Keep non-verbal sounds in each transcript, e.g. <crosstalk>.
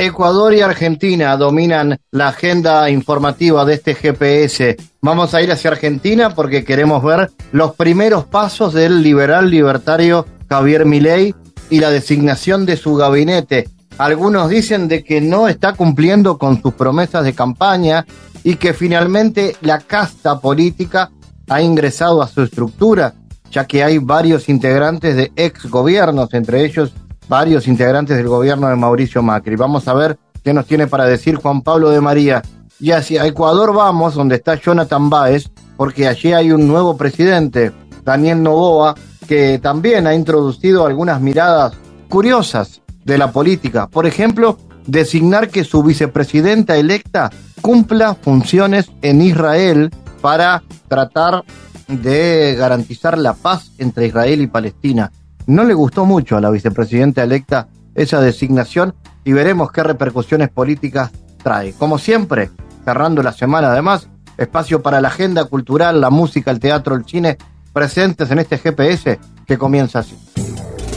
Ecuador y Argentina dominan la agenda informativa de este GPS. Vamos a ir hacia Argentina porque queremos ver los primeros pasos del liberal libertario Javier Milei y la designación de su gabinete. Algunos dicen de que no está cumpliendo con sus promesas de campaña y que finalmente la casta política ha ingresado a su estructura, ya que hay varios integrantes de ex gobiernos, entre ellos varios integrantes del gobierno de Mauricio Macri. Vamos a ver qué nos tiene para decir Juan Pablo de María. Y hacia Ecuador vamos, donde está Jonathan Báez, porque allí hay un nuevo presidente, Daniel Novoa, que también ha introducido algunas miradas curiosas de la política. Por ejemplo, designar que su vicepresidenta electa cumpla funciones en Israel para tratar de garantizar la paz entre Israel y Palestina. No le gustó mucho a la vicepresidenta electa esa designación y veremos qué repercusiones políticas trae. Como siempre, cerrando la semana además, espacio para la agenda cultural, la música, el teatro, el cine, presentes en este GPS que comienza así.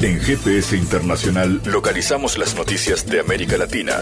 En GPS Internacional localizamos las noticias de América Latina.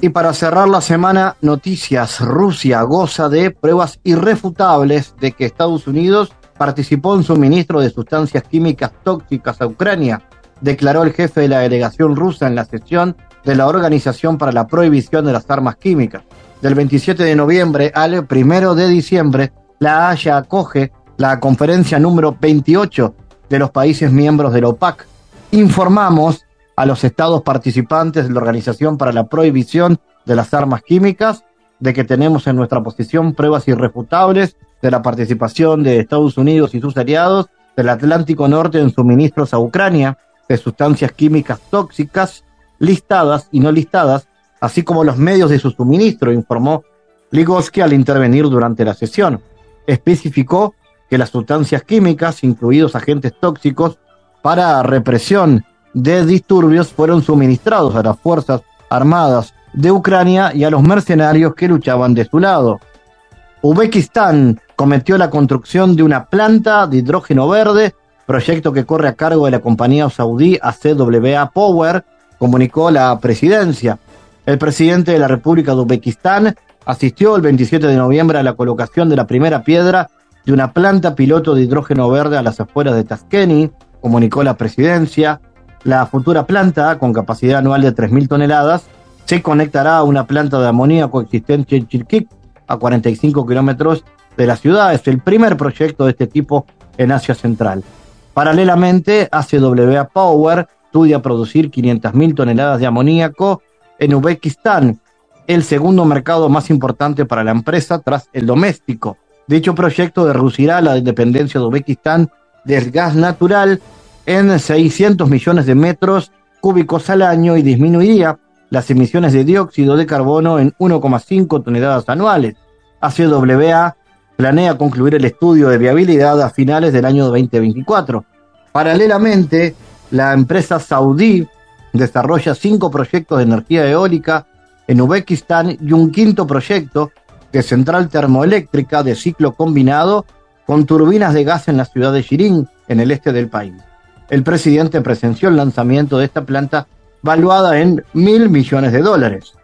Y para cerrar la semana, noticias. Rusia goza de pruebas irrefutables de que Estados Unidos participó en suministro de sustancias químicas tóxicas a Ucrania, declaró el jefe de la delegación rusa en la sesión de la Organización para la Prohibición de las Armas Químicas. Del 27 de noviembre al 1 de diciembre, la Haya acoge la conferencia número 28 de los países miembros de la OPAC. Informamos a los estados participantes de la Organización para la Prohibición de las Armas Químicas, de que tenemos en nuestra posición pruebas irrefutables de la participación de Estados Unidos y sus aliados del Atlántico Norte en suministros a Ucrania de sustancias químicas tóxicas listadas y no listadas, así como los medios de su suministro, informó Ligoski al intervenir durante la sesión. Especificó que las sustancias químicas, incluidos agentes tóxicos, para represión de disturbios fueron suministrados a las Fuerzas Armadas de Ucrania y a los mercenarios que luchaban de su lado. Uzbekistán cometió la construcción de una planta de hidrógeno verde, proyecto que corre a cargo de la compañía saudí ACWA Power, comunicó la presidencia. El presidente de la República de Uzbekistán asistió el 27 de noviembre a la colocación de la primera piedra de una planta piloto de hidrógeno verde a las afueras de Tashkent, comunicó la presidencia. La futura planta, con capacidad anual de 3.000 toneladas, se conectará a una planta de amoníaco existente en Chilkik, a 45 kilómetros de la ciudad. Es el primer proyecto de este tipo en Asia Central. Paralelamente, ACWA Power estudia producir 500.000 toneladas de amoníaco en Uzbekistán, el segundo mercado más importante para la empresa tras el doméstico. Dicho proyecto reducirá la dependencia de Uzbekistán del gas natural en 600 millones de metros cúbicos al año y disminuiría las emisiones de dióxido de carbono en 1,5 toneladas anuales. ACWA planea concluir el estudio de viabilidad a finales del año 2024. Paralelamente, la empresa saudí desarrolla cinco proyectos de energía eólica en Uzbekistán y un quinto proyecto de central termoeléctrica de ciclo combinado con turbinas de gas en la ciudad de Shirin, en el este del país el presidente presenció el lanzamiento de esta planta valuada en mil millones de dólares.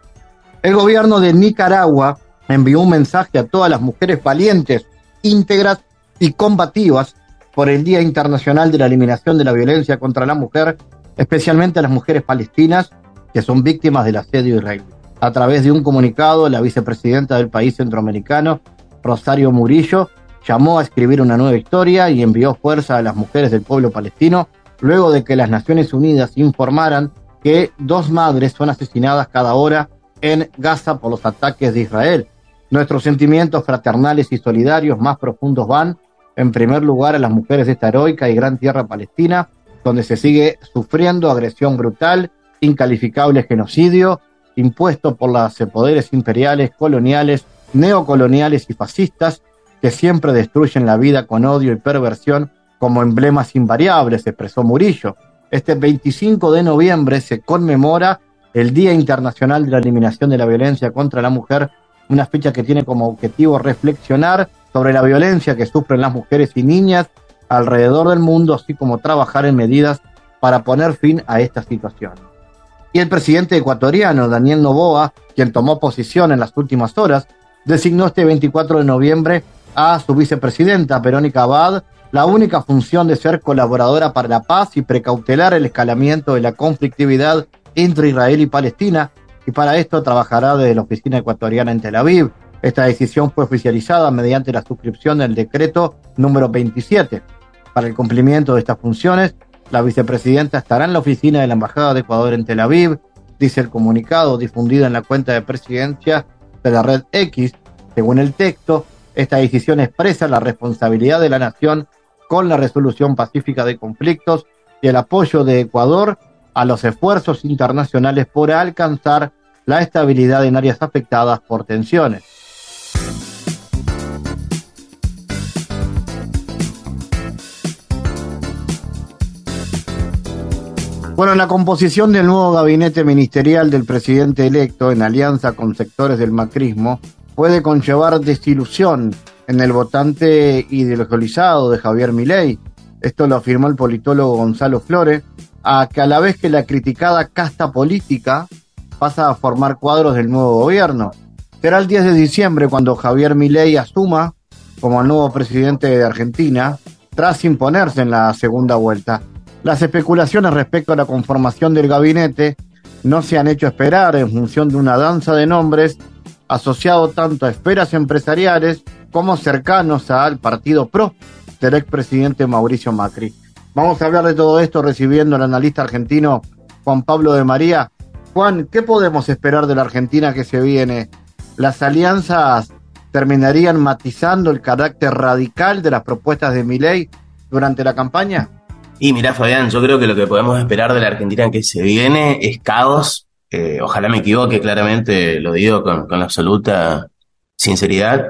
El gobierno de Nicaragua envió un mensaje a todas las mujeres valientes, íntegras y combativas por el Día Internacional de la Eliminación de la Violencia contra la Mujer, especialmente a las mujeres palestinas que son víctimas del asedio israelí. A través de un comunicado, la vicepresidenta del país centroamericano, Rosario Murillo, llamó a escribir una nueva historia y envió fuerza a las mujeres del pueblo palestino luego de que las Naciones Unidas informaran que dos madres son asesinadas cada hora en Gaza por los ataques de Israel. Nuestros sentimientos fraternales y solidarios más profundos van en primer lugar a las mujeres de esta heroica y gran tierra palestina, donde se sigue sufriendo agresión brutal, incalificable genocidio, impuesto por los poderes imperiales, coloniales, neocoloniales y fascistas, que siempre destruyen la vida con odio y perversión como emblemas invariables, expresó Murillo. Este 25 de noviembre se conmemora el Día Internacional de la Eliminación de la Violencia contra la Mujer, una fecha que tiene como objetivo reflexionar sobre la violencia que sufren las mujeres y niñas alrededor del mundo, así como trabajar en medidas para poner fin a esta situación. Y el presidente ecuatoriano, Daniel Novoa, quien tomó posición en las últimas horas, designó este 24 de noviembre a su vicepresidenta, Verónica Abad, la única función de ser colaboradora para la paz y precautelar el escalamiento de la conflictividad entre Israel y Palestina, y para esto trabajará desde la oficina ecuatoriana en Tel Aviv. Esta decisión fue oficializada mediante la suscripción del decreto número 27. Para el cumplimiento de estas funciones, la vicepresidenta estará en la oficina de la Embajada de Ecuador en Tel Aviv, dice el comunicado difundido en la cuenta de presidencia de la red X. Según el texto, esta decisión expresa la responsabilidad de la nación con la resolución pacífica de conflictos y el apoyo de Ecuador a los esfuerzos internacionales por alcanzar la estabilidad en áreas afectadas por tensiones. Bueno, en la composición del nuevo gabinete ministerial del presidente electo, en alianza con sectores del macrismo, puede conllevar desilusión en el votante ideologizado de Javier Milei. Esto lo afirmó el politólogo Gonzalo Flores, a que a la vez que la criticada casta política pasa a formar cuadros del nuevo gobierno. Será el 10 de diciembre cuando Javier Milei asuma como el nuevo presidente de Argentina, tras imponerse en la segunda vuelta. Las especulaciones respecto a la conformación del gabinete no se han hecho esperar en función de una danza de nombres asociado tanto a esferas empresariales como cercanos al partido PRO del expresidente Mauricio Macri. Vamos a hablar de todo esto recibiendo al analista argentino Juan Pablo de María. Juan, ¿qué podemos esperar de la Argentina que se viene? ¿Las alianzas terminarían matizando el carácter radical de las propuestas de Milei durante la campaña? Y mira, Fabián, yo creo que lo que podemos esperar de la Argentina que se viene es caos. Eh, ojalá me equivoque, claramente lo digo con, con absoluta sinceridad.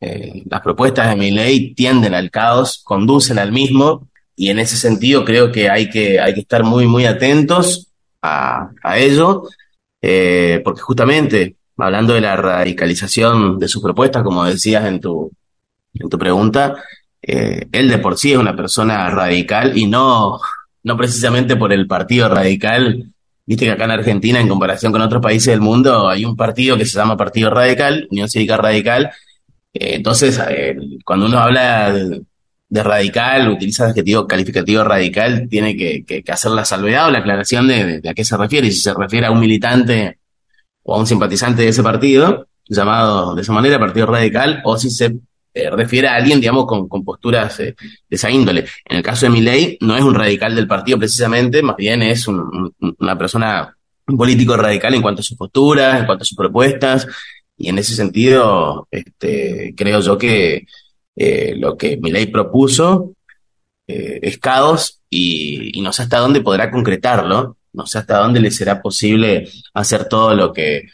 Eh, las propuestas de mi ley tienden al caos, conducen al mismo, y en ese sentido creo que hay que, hay que estar muy, muy atentos a, a ello, eh, porque justamente, hablando de la radicalización de sus propuestas, como decías en tu, en tu pregunta, él de por sí es una persona radical y no, no precisamente por el partido radical. Viste que acá en Argentina, en comparación con otros países del mundo, hay un partido que se llama Partido Radical, Unión Cívica Radical. Eh, entonces, cuando uno habla de, radical, utiliza el adjetivo calificativo radical, tiene que, que, hacer la salvedad o la aclaración de, de, a qué se refiere. Y si se refiere a un militante o a un simpatizante de ese partido, llamado de esa manera Partido Radical, o si se eh, refiere a alguien, digamos, con, posturas eh, de esa índole. En el caso de Milei, no es un radical del partido precisamente, más bien es una persona, un político radical en cuanto a sus posturas, en cuanto a sus propuestas, y en ese sentido, este, creo yo que eh, lo que Milei propuso es caos y no sé hasta dónde podrá concretarlo, no sé hasta dónde le será posible hacer todo lo que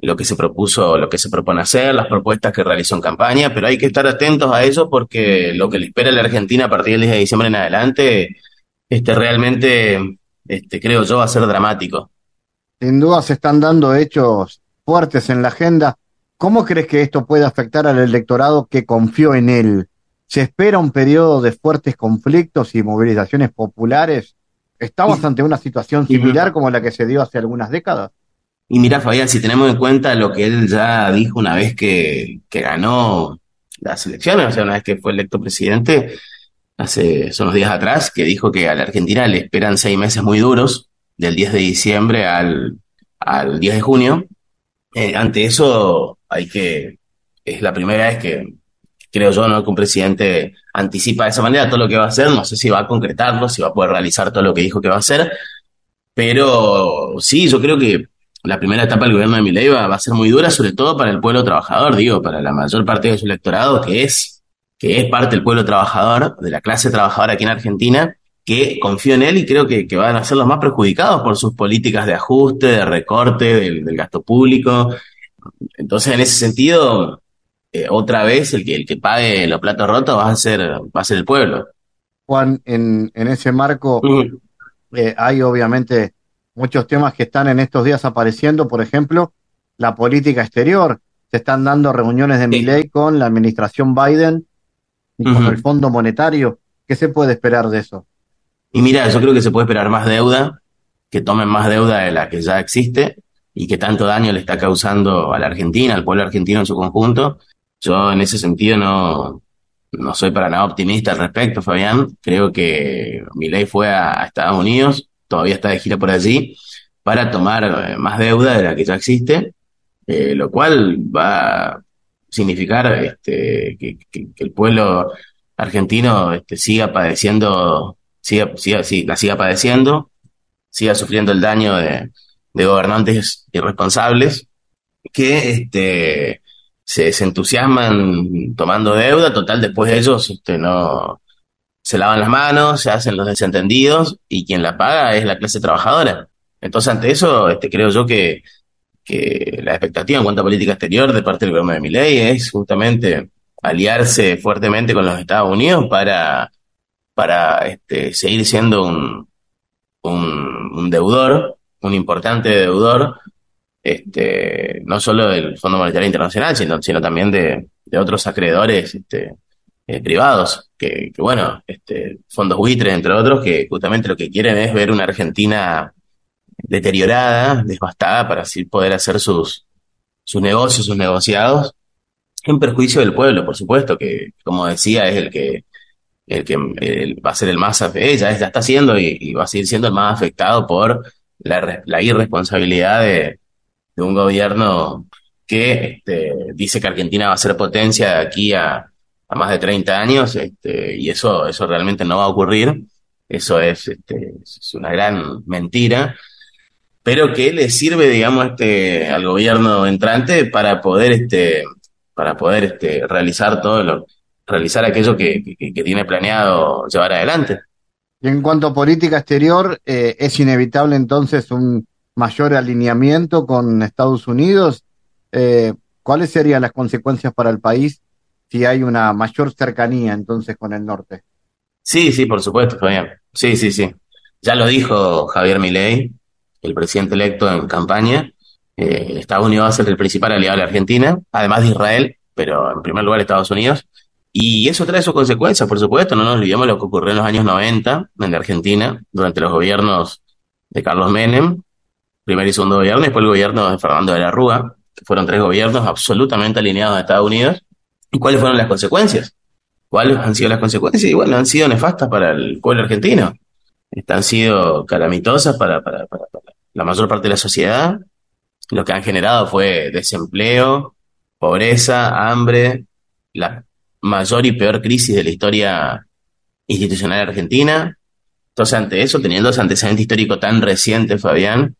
lo que se propuso, lo que se propone hacer, las propuestas que realizó en campaña, pero hay que estar atentos a eso porque lo que le espera a la Argentina a partir del 10 de diciembre en adelante, este, realmente, este, creo yo, va a ser dramático. Sin duda se están dando hechos fuertes en la agenda. ¿Cómo crees que esto puede afectar al electorado que confió en él? ¿Se espera un periodo de fuertes conflictos y movilizaciones populares? ¿Estamos ante una situación similar como la que se dio hace algunas décadas? Y mira, Fabián, si tenemos en cuenta lo que él ya dijo una vez que, que ganó las elecciones, o sea, una vez que fue electo presidente, hace unos días atrás, que dijo que a la Argentina le esperan seis meses muy duros, del 10 de diciembre al, al 10 de junio. Eh, ante eso, hay que, es la primera vez que creo yo, ¿no? Que un presidente anticipa de esa manera todo lo que va a hacer, no sé si va a concretarlo, si va a poder realizar todo lo que dijo que va a hacer, pero sí, yo creo que la primera etapa del gobierno de Milei va, va, a ser muy dura, sobre todo para el pueblo trabajador, digo, para la mayor parte de su electorado, que es que es parte del pueblo trabajador, de la clase trabajadora aquí en Argentina, que confío en él y creo que, van a ser los más perjudicados por sus políticas de ajuste, de recorte del, gasto público. Entonces, en ese sentido, eh, otra vez el que, el que pague los platos rotos va a ser, va a ser el pueblo. Juan, en, en ese marco eh, hay obviamente muchos temas que están en estos días apareciendo, por ejemplo, la política exterior. Se están dando reuniones de mi ley con la administración Biden y con el Fondo Monetario. ¿Qué se puede esperar de eso? Y mira, yo creo que se puede esperar más deuda, que tomen más deuda de la que ya existe y que tanto daño le está causando a la Argentina, al pueblo argentino en su conjunto. Yo en ese sentido no, no soy para nada optimista al respecto, Fabián. Creo que ley fue a, Estados Unidos, todavía está de gira por allí, para tomar eh, más deuda de la que ya existe, eh, lo cual va a significar este, que, el pueblo argentino este, siga padeciendo, siga, siga, la siga padeciendo, siga sufriendo el daño de, gobernantes irresponsables que este, se, entusiasman tomando deuda, total, después ellos este, no se lavan las manos, se hacen los desentendidos y quien la paga es la clase trabajadora. Entonces, ante eso, este, creo yo que, que la expectativa en cuanto a política exterior de parte del gobierno de Milei es justamente aliarse fuertemente con los Estados Unidos para, para este, seguir siendo un, un, deudor, un importante deudor este, no solo del Fondo Monetario Internacional, sino, sino también de, otros acreedores este, eh, privados, que, bueno, este, fondos buitres, entre otros, que justamente lo que quieren es ver una Argentina deteriorada, devastada, para así poder hacer sus, sus negocios, sus negociados, en perjuicio del pueblo, por supuesto, que como decía, es el que el que va a ser el más, ella ya está siendo y, va a seguir siendo el más afectado por la, irresponsabilidad de, de un gobierno que este, dice que Argentina va a ser potencia de aquí a, más de 30 años, este, y eso, eso realmente no va a ocurrir. Eso es, este, es una gran mentira, pero que le sirve, digamos, este, al gobierno entrante para poder, este, para poder este, realizar todo lo, realizar aquello que, tiene planeado llevar adelante. Y en cuanto a política exterior, eh, es inevitable entonces un mayor alineamiento con Estados Unidos, eh, ¿cuáles serían las consecuencias para el país si hay una mayor cercanía entonces con el norte? Sí, sí, por supuesto, Fabián. Sí, sí, sí. Ya lo dijo Javier Milei, el presidente electo en campaña. Eh, Estados Unidos va a ser el principal aliado de la Argentina, además de Israel, pero en primer lugar Estados Unidos. Y eso trae sus consecuencias, por supuesto. No nos olvidemos lo que ocurrió en los años 90 en la Argentina, durante los gobiernos de Carlos Menem, primer y segundo gobierno, y después el gobierno de Fernando de la Rúa, que fueron tres gobiernos absolutamente alineados a Estados Unidos. ¿Y cuáles fueron las consecuencias? ¿Cuáles han sido las consecuencias? Y bueno, han sido nefastas para el pueblo argentino. Han sido calamitosas para, la mayor parte de la sociedad. Lo que han generado fue desempleo, pobreza, hambre, la mayor y peor crisis de la historia institucional argentina. Entonces, ante eso, teniendo ese antecedente histórico tan reciente, Fabián,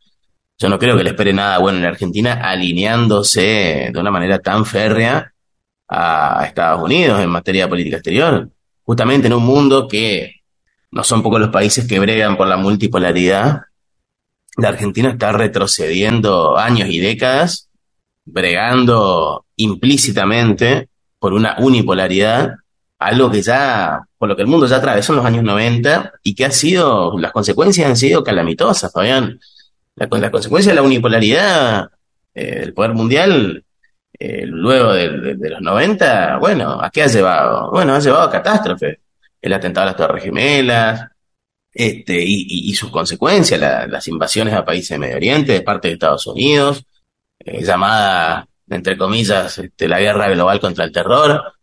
yo no creo que le espere nada bueno en Argentina alineándose de una manera tan férrea a Estados Unidos en materia de política exterior. Justamente en un mundo que no son pocos los países que bregan por la multipolaridad, la Argentina está retrocediendo años y décadas, bregando implícitamente por una unipolaridad, algo que ya, por lo que el mundo ya atravesó en los años 90 y que ha sido, las consecuencias han sido calamitosas, Fabián la, consecuencia de la unipolaridad eh, del poder mundial eh, luego de, los 90, bueno, ¿a qué ha llevado? Bueno, ha llevado a catástrofe. El atentado a las Torres Gemelas, este, y, sus consecuencias, las invasiones a países de Medio Oriente de parte de Estados Unidos, eh, llamada, entre comillas, este, la guerra global contra el terror.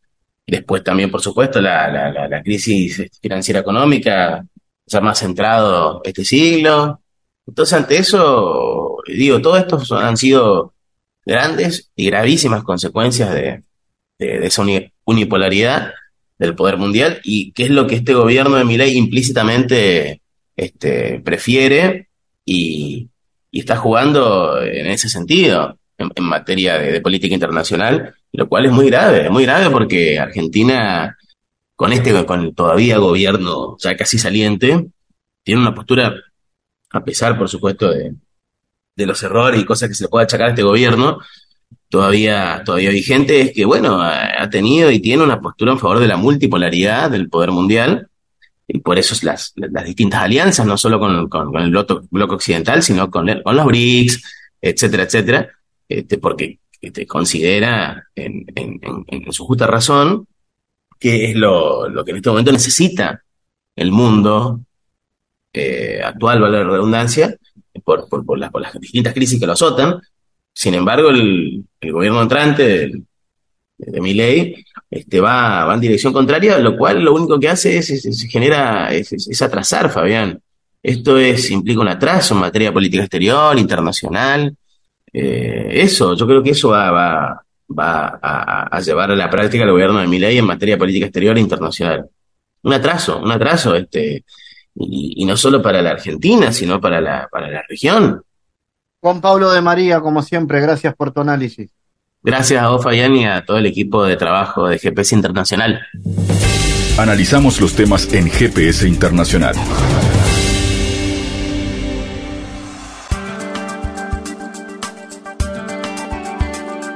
Después también, por supuesto, la, la, la crisis financiera económica, ya más centrado este siglo, entonces, ante eso, digo, todo esto han sido grandes y gravísimas consecuencias de, esa unipolaridad del poder mundial y qué es lo que este gobierno de Milei implícitamente este, prefiere y, está jugando en ese sentido en, materia de, política internacional, lo cual es muy grave, muy grave porque Argentina con este, con el todavía gobierno ya casi saliente, tiene una postura, a pesar, por supuesto, de, de los errores y cosas que se le puede achacar a este gobierno, todavía, todavía vigente, es que, bueno, ha tenido y tiene una postura en favor de la multipolaridad del poder mundial, y por eso las, las distintas alianzas, no solo con, con, el bloque, occidental, sino con, con los BRICS, etcétera, etcétera, este, porque este, considera en, en, en, su justa razón que es lo, lo que en este momento necesita el mundo eh, actual, vale la redundancia, por, por, por, las, por, las, distintas crisis que lo azotan. Sin embargo, el, el gobierno entrante de, de Miley este, va, va en dirección contraria, lo cual lo único que hace es, es, genera, es, atrasar, Fabián. Esto es, implica un atraso en materia política exterior, internacional. Eh, eso, yo creo que eso va, va, va a, llevar a la práctica el gobierno de Milei en materia política exterior e internacional. Un atraso, un atraso, este, y, y, no solo para la Argentina, sino para la, para la región. Juan Pablo de María, como siempre, gracias por tu análisis. Gracias a vos, Fabián, y a todo el equipo de trabajo de GPS Internacional. Analizamos los temas en GPS Internacional.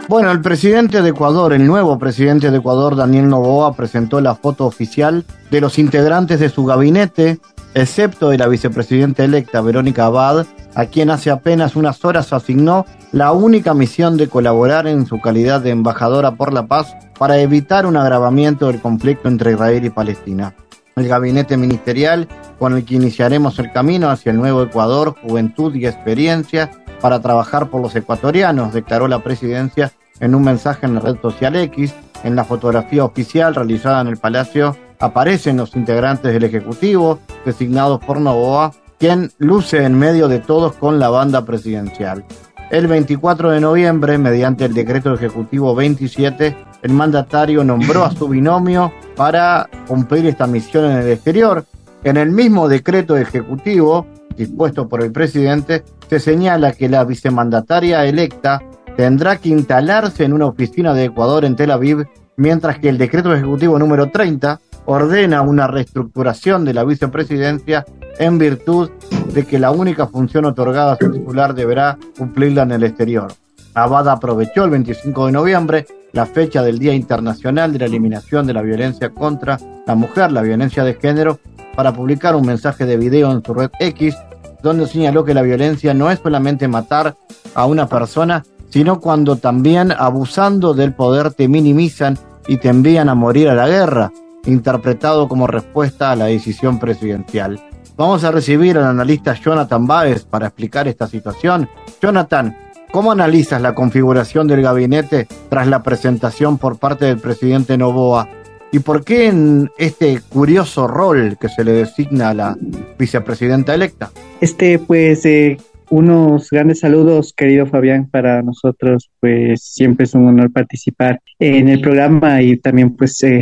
Bueno, el presidente de Ecuador, el nuevo presidente de Ecuador, Daniel Novoa, presentó la foto oficial de los integrantes de su gabinete, excepto de la vicepresidenta electa Verónica Abad, a quien hace apenas unas horas asignó la única misión de colaborar en su calidad de embajadora por la paz para evitar un agravamiento del conflicto entre Israel y Palestina. El gabinete ministerial con el que iniciaremos el camino hacia el nuevo Ecuador, juventud y experiencia para trabajar por los ecuatorianos, declaró la presidencia en un mensaje en la red social X. En la fotografía oficial realizada en el Palacio aparecen los integrantes del Ejecutivo, designados por Novoa, quien luce en medio de todos con la banda presidencial. El 24 de noviembre, mediante el decreto ejecutivo 27, el mandatario nombró a su binomio para cumplir esta misión en el exterior. En el mismo decreto ejecutivo, dispuesto por el presidente, se señala que la vicemandataria electa tendrá que instalarse en una oficina de Ecuador en Tel Aviv, mientras que el decreto ejecutivo número 30 ordena una reestructuración de la vicepresidencia en virtud de que la única función otorgada a su titular deberá cumplirla en el exterior. Abad aprovechó el 25 de noviembre, la fecha del Día Internacional de la Eliminación de la Violencia contra la Mujer, la violencia de género, para publicar un mensaje de video en su red X, donde señaló que la violencia no es solamente matar a una persona, sino cuando también abusando del poder te minimizan y te envían a morir a la guerra, interpretado como respuesta a la decisión presidencial. Vamos a recibir al analista Jonathan Baez para explicar esta situación. Jonathan, ¿cómo analizas la configuración del gabinete tras la presentación por parte del presidente Novoa? ¿Y por qué en este curioso rol que se le designa a la vicepresidenta electa? Este, pues, eh, unos grandes saludos, querido Fabián, para nosotros, pues siempre es un honor participar en el programa y también, pues, eh,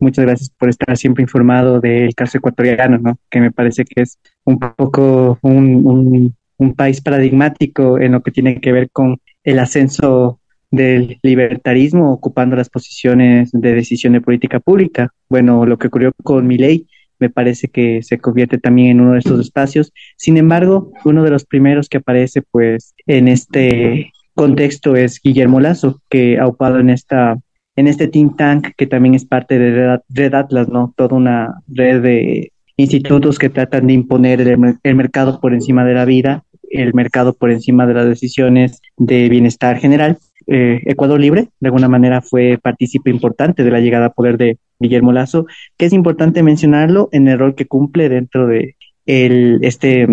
Muchas gracias por estar siempre informado del caso ecuatoriano, ¿no? que me parece que es un poco un, un, país paradigmático en lo que tiene que ver con el ascenso del libertarismo ocupando las posiciones de decisión de política pública. Bueno, lo que ocurrió con mi ley me parece que se convierte también en uno de estos espacios. Sin embargo, uno de los primeros que aparece pues en este contexto es Guillermo Lazo, que ha ocupado en esta en este think tank que también es parte de Red Atlas, ¿no? Toda una red de institutos que tratan de imponer el, mercado por encima de la vida, el mercado por encima de las decisiones de bienestar general. Eh, Ecuador Libre, de alguna manera, fue partícipe importante de la llegada a poder de Guillermo Lazo, que es importante mencionarlo en el rol que cumple dentro de el, este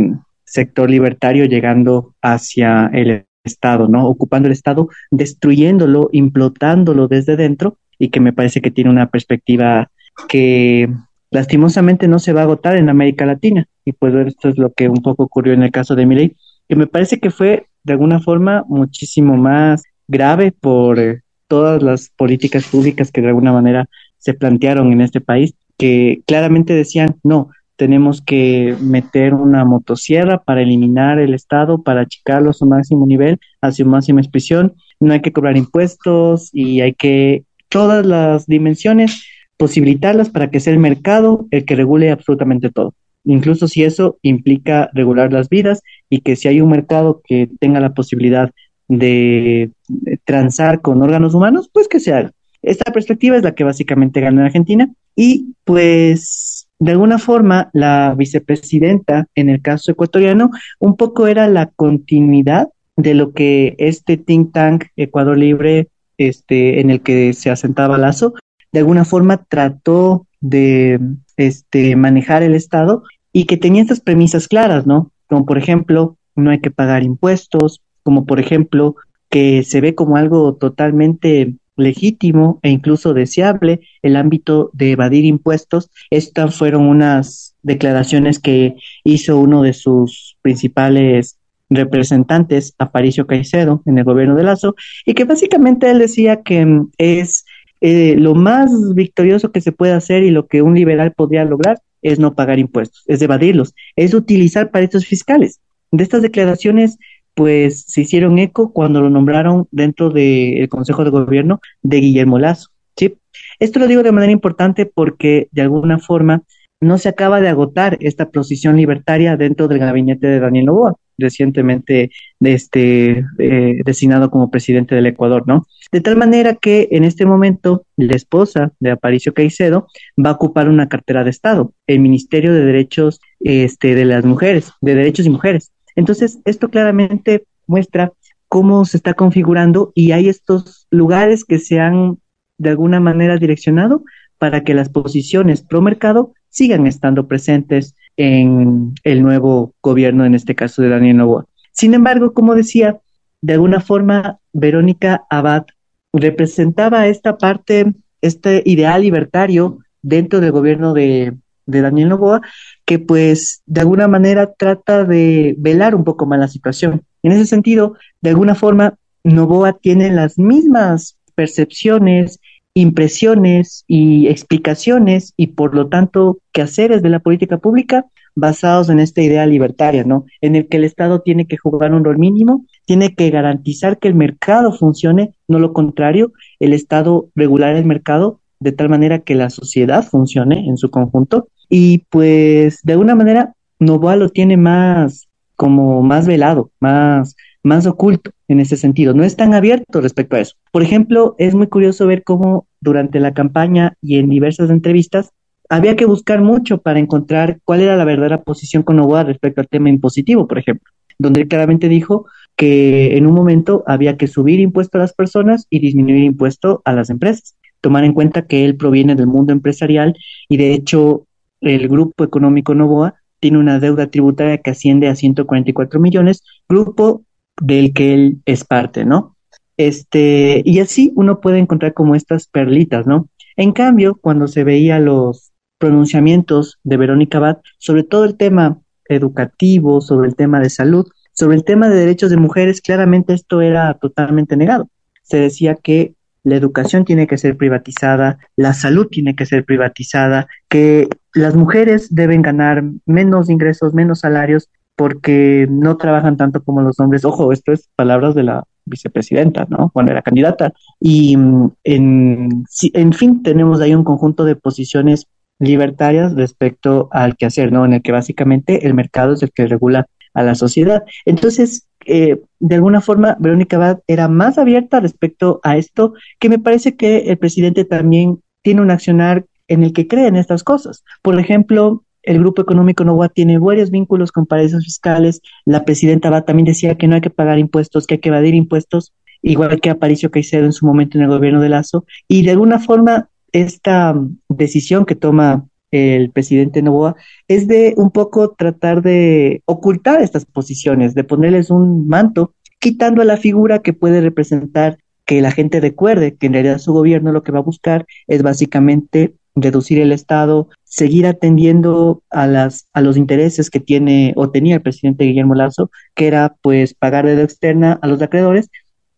sector libertario llegando hacia el Estado, ¿no? Ocupando el Estado, destruyéndolo, implotándolo desde dentro y que me parece que tiene una perspectiva que lastimosamente no se va a agotar en América Latina. Y pues esto es lo que un poco ocurrió en el caso de Milei, que me parece que fue de alguna forma muchísimo más grave por eh, todas las políticas públicas que de alguna manera se plantearon en este país, que claramente decían, no, tenemos que meter una motosierra para eliminar el Estado, para achicarlo a su máximo nivel, a su máxima expresión. No hay que cobrar impuestos y hay que todas las dimensiones posibilitarlas para que sea el mercado el que regule absolutamente todo. Incluso si eso implica regular las vidas y que si hay un mercado que tenga la posibilidad de transar con órganos humanos, pues que se haga. Esta perspectiva es la que básicamente gana en Argentina y pues de alguna forma la vicepresidenta en el caso ecuatoriano un poco era la continuidad de lo que este think tank Ecuador Libre este en el que se asentaba Lazo de alguna forma trató de este manejar el estado y que tenía estas premisas claras, ¿no? Como por ejemplo, no hay que pagar impuestos, como por ejemplo, que se ve como algo totalmente legítimo e incluso deseable el ámbito de evadir impuestos. Estas fueron unas declaraciones que hizo uno de sus principales representantes, Aparicio Caicedo, en el gobierno de Lazo, y que básicamente él decía que mm, es eh, lo más victorioso que se puede hacer y lo que un liberal podría lograr es no pagar impuestos, es evadirlos, es utilizar paraísos fiscales. De estas declaraciones pues se hicieron eco cuando lo nombraron dentro del Consejo de Gobierno de Guillermo Lazo. ¿sí? Esto lo digo de manera importante porque de alguna forma no se acaba de agotar esta posición libertaria dentro del gabinete de Daniel Novoa, recientemente este, eh, designado como presidente del Ecuador, ¿no? De tal manera que en este momento la esposa de Aparicio Caicedo va a ocupar una cartera de Estado, el Ministerio de Derechos este, de las Mujeres, de Derechos y Mujeres. Entonces, esto claramente muestra cómo se está configurando y hay estos lugares que se han de alguna manera direccionado para que las posiciones pro mercado sigan estando presentes en el nuevo gobierno, en este caso de Daniel Novoa. Sin embargo, como decía, de alguna forma, Verónica Abad representaba esta parte, este ideal libertario dentro del gobierno de, de Daniel Novoa, que pues de alguna manera trata de velar un poco más la situación. En ese sentido, de alguna forma, Novoa tiene las mismas percepciones, impresiones y explicaciones y por lo tanto quehaceres de la política pública basados en esta idea libertaria, ¿no? En el que el Estado tiene que jugar un rol mínimo, tiene que garantizar que el mercado funcione, no lo contrario, el Estado regular el mercado de tal manera que la sociedad funcione en su conjunto y pues de alguna manera Novoa lo tiene más como más velado, más, más oculto en ese sentido. No es tan abierto respecto a eso. Por ejemplo, es muy curioso ver cómo durante la campaña y en diversas entrevistas había que buscar mucho para encontrar cuál era la verdadera posición con Novoa respecto al tema impositivo, por ejemplo, donde él claramente dijo que en un momento había que subir impuesto a las personas y disminuir impuesto a las empresas. Tomar en cuenta que él proviene del mundo empresarial y de hecho el Grupo Económico Novoa tiene una deuda tributaria que asciende a 144 millones, grupo del que él es parte, ¿no? Este, y así uno puede encontrar como estas perlitas, ¿no? En cambio, cuando se veía los pronunciamientos de Verónica Abad sobre todo el tema educativo, sobre el tema de salud, sobre el tema de derechos de mujeres, claramente esto era totalmente negado. Se decía que la educación tiene que ser privatizada, la salud tiene que ser privatizada, que las mujeres deben ganar menos ingresos, menos salarios, porque no trabajan tanto como los hombres. Ojo, esto es palabras de la vicepresidenta, ¿no? Bueno, era candidata. Y mm, en, en fin, tenemos ahí un conjunto de posiciones libertarias respecto al quehacer, ¿no? En el que básicamente el mercado es el que regula a la sociedad. Entonces, eh, de alguna forma, Verónica Abad era más abierta respecto a esto, que me parece que el presidente también tiene un accionar en el que cree en estas cosas. Por ejemplo, el Grupo Económico Novoa tiene varios vínculos con paraísos fiscales. La presidenta Abad también decía que no hay que pagar impuestos, que hay que evadir impuestos, igual que Aparicio Caicedo en su momento en el gobierno de Lazo. Y de alguna forma, esta decisión que toma el presidente Novoa es de un poco tratar de ocultar estas posiciones, de ponerles un manto, quitando a la figura que puede representar que la gente recuerde que en realidad su gobierno lo que va a buscar es básicamente reducir el Estado, seguir atendiendo a las a los intereses que tiene o tenía el presidente Guillermo Lazo, que era pues pagar deuda externa a los acreedores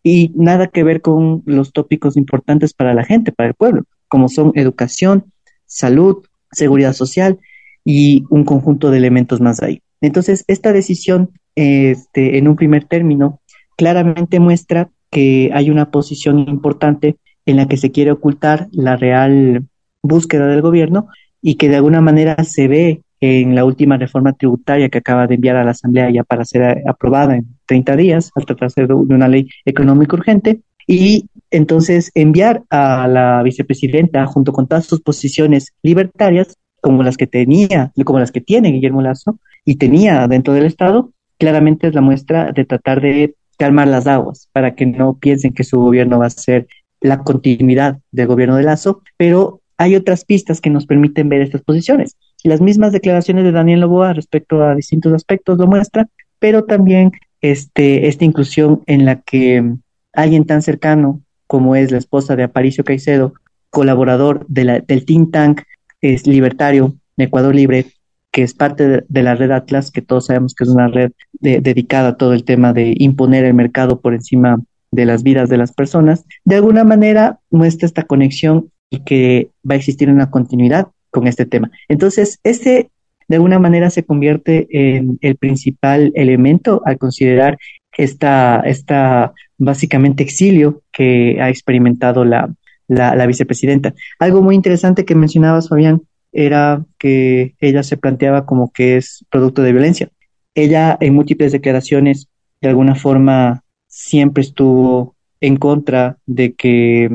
y nada que ver con los tópicos importantes para la gente, para el pueblo, como son educación, salud, seguridad social y un conjunto de elementos más ahí. Entonces, esta decisión, este, en un primer término, claramente muestra que hay una posición importante en la que se quiere ocultar la real búsqueda del gobierno y que de alguna manera se ve en la última reforma tributaria que acaba de enviar a la Asamblea ya para ser aprobada en 30 días, al tratarse de una ley económica urgente, y entonces enviar a la vicepresidenta junto con todas sus posiciones libertarias, como las que tenía, como las que tiene Guillermo Lazo y tenía dentro del Estado, claramente es la muestra de tratar de calmar las aguas para que no piensen que su gobierno va a ser la continuidad del gobierno de Lazo, pero hay otras pistas que nos permiten ver estas posiciones. Las mismas declaraciones de Daniel Loboa respecto a distintos aspectos lo muestran, pero también este, esta inclusión en la que alguien tan cercano como es la esposa de Aparicio Caicedo, colaborador de la, del think tank es libertario Ecuador Libre, que es parte de, la red Atlas, que todos sabemos que es una red dedicada a todo el tema de imponer el mercado por encima de las vidas de las personas, de alguna manera muestra esta conexión y que va a existir una continuidad con este tema. Entonces, este de alguna manera se convierte en el principal elemento al considerar esta, esta básicamente exilio que ha experimentado la, la, vicepresidenta. Algo muy interesante que mencionabas, Fabián, era que ella se planteaba como que es producto de violencia. Ella en múltiples declaraciones de alguna forma siempre estuvo en contra de que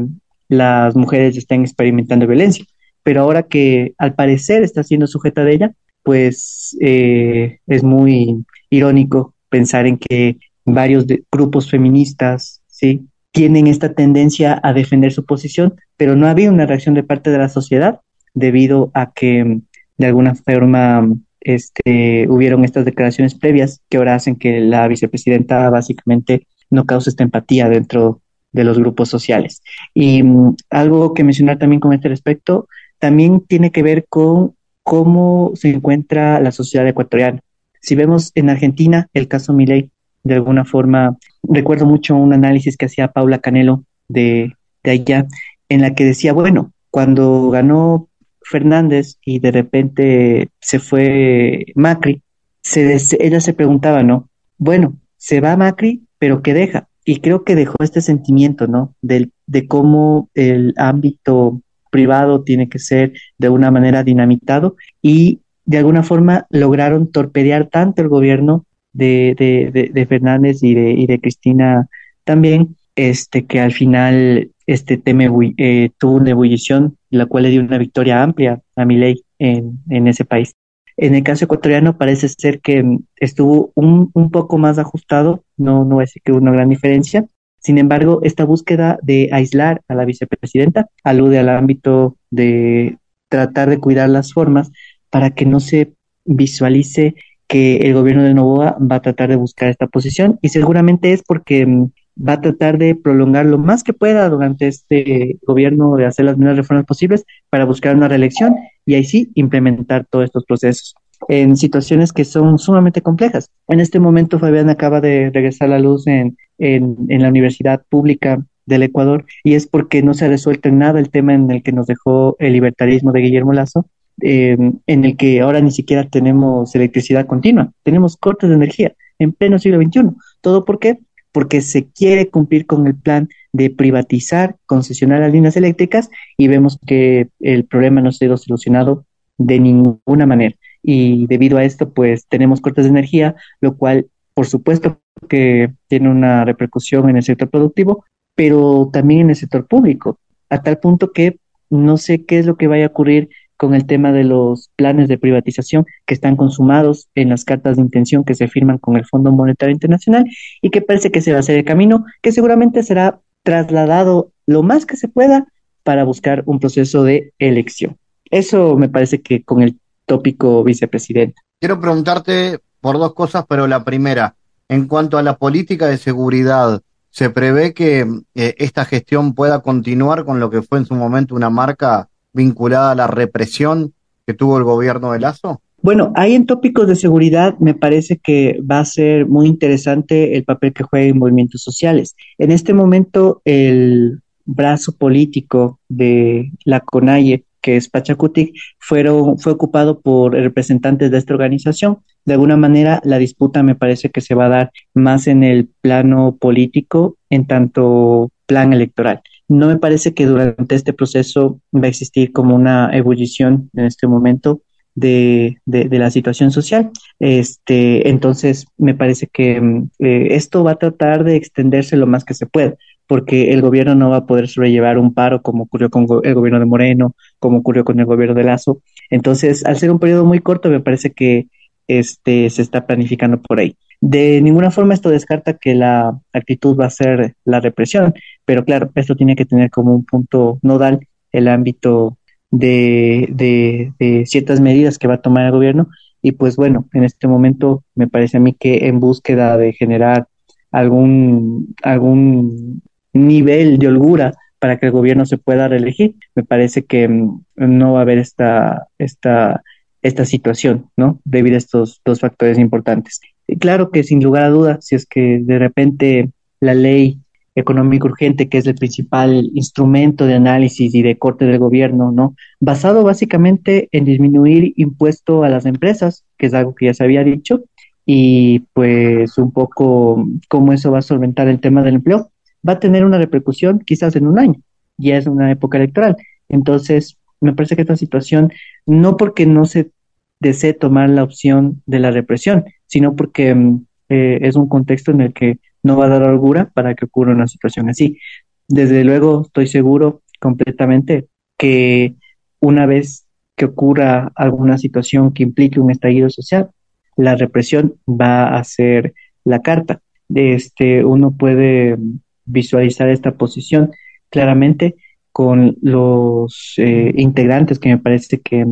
las mujeres estén experimentando violencia, pero ahora que al parecer está siendo sujeta de ella, pues eh, es muy irónico pensar en que varios grupos feministas, ¿sí? Tienen esta tendencia a defender su posición, pero no ha habido una reacción de parte de la sociedad debido a que de alguna forma este, hubieron estas declaraciones previas que ahora hacen que la vicepresidenta básicamente no cause esta empatía dentro de los grupos sociales. Y mm, algo que mencionar también con este respecto, también tiene que ver con cómo se encuentra la sociedad ecuatoriana. Si vemos en Argentina el caso Milei, de alguna forma, recuerdo mucho un análisis que hacía Paula Canelo de, de allá, en la que decía, bueno, cuando ganó Fernández y de repente se fue Macri, se, ella se preguntaba, ¿no? Bueno, se va Macri, pero ¿qué deja? Y creo que dejó este sentimiento, ¿no? De, de cómo el ámbito privado tiene que ser de una manera dinamitado y de alguna forma lograron torpedear tanto el gobierno de, de, Fernández y de, y de Cristina también, este, que al final este tema eh, tuvo una ebullición, la cual le dio una victoria amplia a Milei en, en ese país. En el caso ecuatoriano parece ser que estuvo un, un poco más ajustado, no, no es que una gran diferencia. Sin embargo, esta búsqueda de aislar a la vicepresidenta alude al ámbito de tratar de cuidar las formas para que no se visualice que el gobierno de Novoa va a tratar de buscar esta posición y seguramente es porque mm, va a tratar de prolongar lo más que pueda durante este gobierno de hacer las menos reformas posibles para buscar una reelección y ahí sí implementar todos estos procesos en situaciones que son sumamente complejas. En este momento Fabián acaba de regresar a la luz en, en, en la Universidad Pública del Ecuador y es porque no se ha resuelto en nada el tema en el que nos dejó el libertarismo de Guillermo Lazo eh, en el que ahora ni siquiera tenemos electricidad continua, tenemos cortes de energía en pleno siglo XXI. ¿Todo por qué? Porque se quiere cumplir con el plan de privatizar, concesionar las líneas eléctricas y vemos que el problema no ha sido solucionado de ninguna manera. Y debido a esto, pues tenemos cortes de energía, lo cual, por supuesto, que tiene una repercusión en el sector productivo, pero también en el sector público, a tal punto que no sé qué es lo que vaya a ocurrir con el tema de los planes de privatización que están consumados en las cartas de intención que se firman con el Fondo Monetario Internacional y que parece que se va a hacer el camino que seguramente será trasladado lo más que se pueda para buscar un proceso de elección. Eso me parece que con el tópico vicepresidente. Quiero preguntarte por dos cosas, pero la primera, en cuanto a la política de seguridad, ¿se prevé que eh, esta gestión pueda continuar con lo que fue en su momento una marca vinculada a la represión que tuvo el gobierno de Lazo? Bueno, ahí en tópicos de seguridad me parece que va a ser muy interesante el papel que jueguen movimientos sociales. En este momento, el brazo político de la CONAIE, que es Pachacutic, fueron, fue ocupado por representantes de esta organización. De alguna manera, la disputa me parece que se va a dar más en el plano político, en tanto plan electoral. No me parece que durante este proceso va a existir como una ebullición en este momento de, de, la situación social. Este, entonces, me parece que mm, eh, esto va a tratar de extenderse lo más que se pueda, porque el gobierno no va a poder sobrellevar un paro como ocurrió con el gobierno de Moreno, como ocurrió con el gobierno de Lazo. Entonces, al ser un periodo muy corto, me parece que este, se está planificando por ahí. De ninguna forma esto descarta que la actitud va a ser la represión, pero claro, esto tiene que tener como un punto nodal el ámbito de, ciertas medidas que va a tomar el gobierno. Y pues bueno, en este momento me parece a mí que en búsqueda de generar algún, algún nivel de holgura para que el gobierno se pueda reelegir, me parece que mm, no va a haber esta, esta, esta situación, ¿no? Debido a estos dos factores importantes. Claro que sin lugar a dudas, si es que de repente la ley económico urgente, que es el principal instrumento de análisis y de corte del gobierno, ¿no? Basado básicamente en disminuir impuesto a las empresas, que es algo que ya se había dicho, y pues un poco cómo eso va a solventar el tema del empleo, va a tener una repercusión quizás en un año, ya es una época electoral. Entonces, me parece que esta situación, no porque no se desee tomar la opción de la represión, sino porque mm, eh, es un contexto en el que no va a dar holgura para que ocurra una situación así. Desde luego, estoy seguro completamente que una vez que ocurra alguna situación que implique un estallido social, la represión va a ser la carta. Este, uno puede visualizar esta posición claramente con los eh, integrantes que me parece que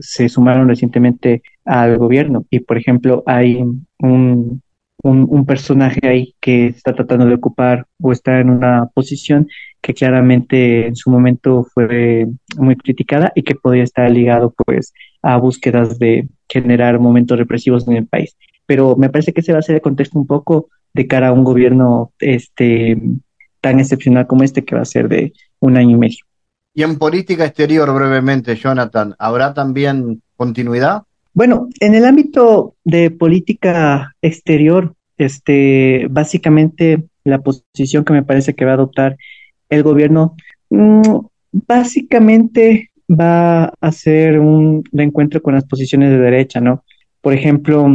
se sumaron recientemente al gobierno. Y, por ejemplo, hay un un, personaje ahí que está tratando de ocupar o está en una posición que claramente en su momento fue muy criticada y que podría estar ligado pues a búsquedas de generar momentos represivos en el país. Pero me parece que ese va a ser el contexto un poco de cara a un gobierno este tan excepcional como este que va a ser de un año y medio. Y en política exterior, brevemente, Jonathan, ¿habrá también continuidad? Bueno, en el ámbito de política exterior, este, básicamente la posición que me parece que va a adoptar el gobierno, mm, básicamente va a ser un reencuentro con las posiciones de derecha, ¿no? Por ejemplo,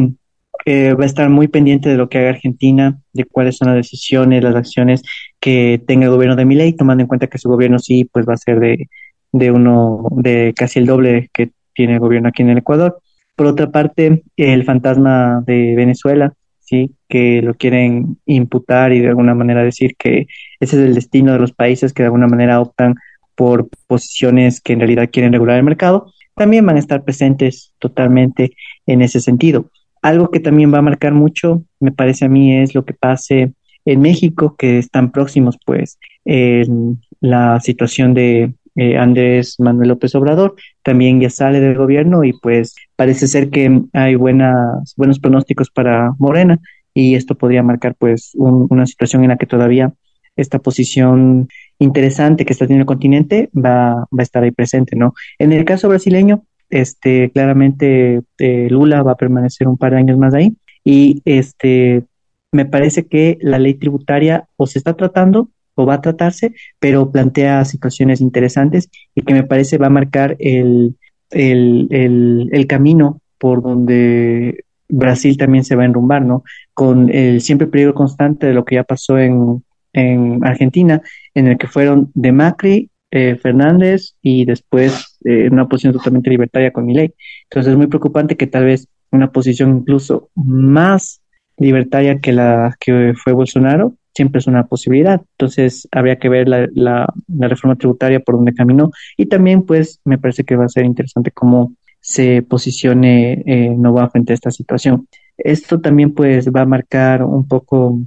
va a estar muy pendiente de lo que haga Argentina, de cuáles son las decisiones, las acciones que tenga el gobierno de Milei, tomando en cuenta que su gobierno sí, pues va a ser de, de uno, de casi el doble que tiene el gobierno aquí en el Ecuador. Por otra parte, el fantasma de Venezuela, sí, que lo quieren imputar y de alguna manera decir que ese es el destino de los países que de alguna manera optan por posiciones que en realidad quieren regular el mercado, también van a estar presentes totalmente en ese sentido. Algo que también va a marcar mucho, me parece a mí, es lo que pase en México, que están próximos, pues, en la situación de eh, Andrés Manuel López Obrador, también ya sale del gobierno y pues parece ser que hay buenas, buenos pronósticos para Morena y esto podría marcar pues una situación en la que todavía esta posición interesante que está teniendo el continente va, va a estar ahí presente, ¿no? En el caso brasileño, este, claramente eh, Lula va a permanecer un par de años más ahí y este, me parece que la ley tributaria o se está tratando o va a tratarse, pero plantea situaciones interesantes y que me parece va a marcar el, el, el, camino por donde Brasil también se va a enrumbar, ¿no? Con el siempre peligro constante de lo que ya pasó en, en Argentina, en el que fueron de Macri, eh, Fernández y después eh, una posición totalmente libertaria con Milei. Entonces es muy preocupante que tal vez una posición incluso más libertaria que la que fue Bolsonaro siempre es una posibilidad. Entonces, habría que ver la, la, reforma tributaria por donde caminó y también, pues, me parece que va a ser interesante cómo se posicione eh, Nova frente a esta situación. Esto también, pues, va a marcar un poco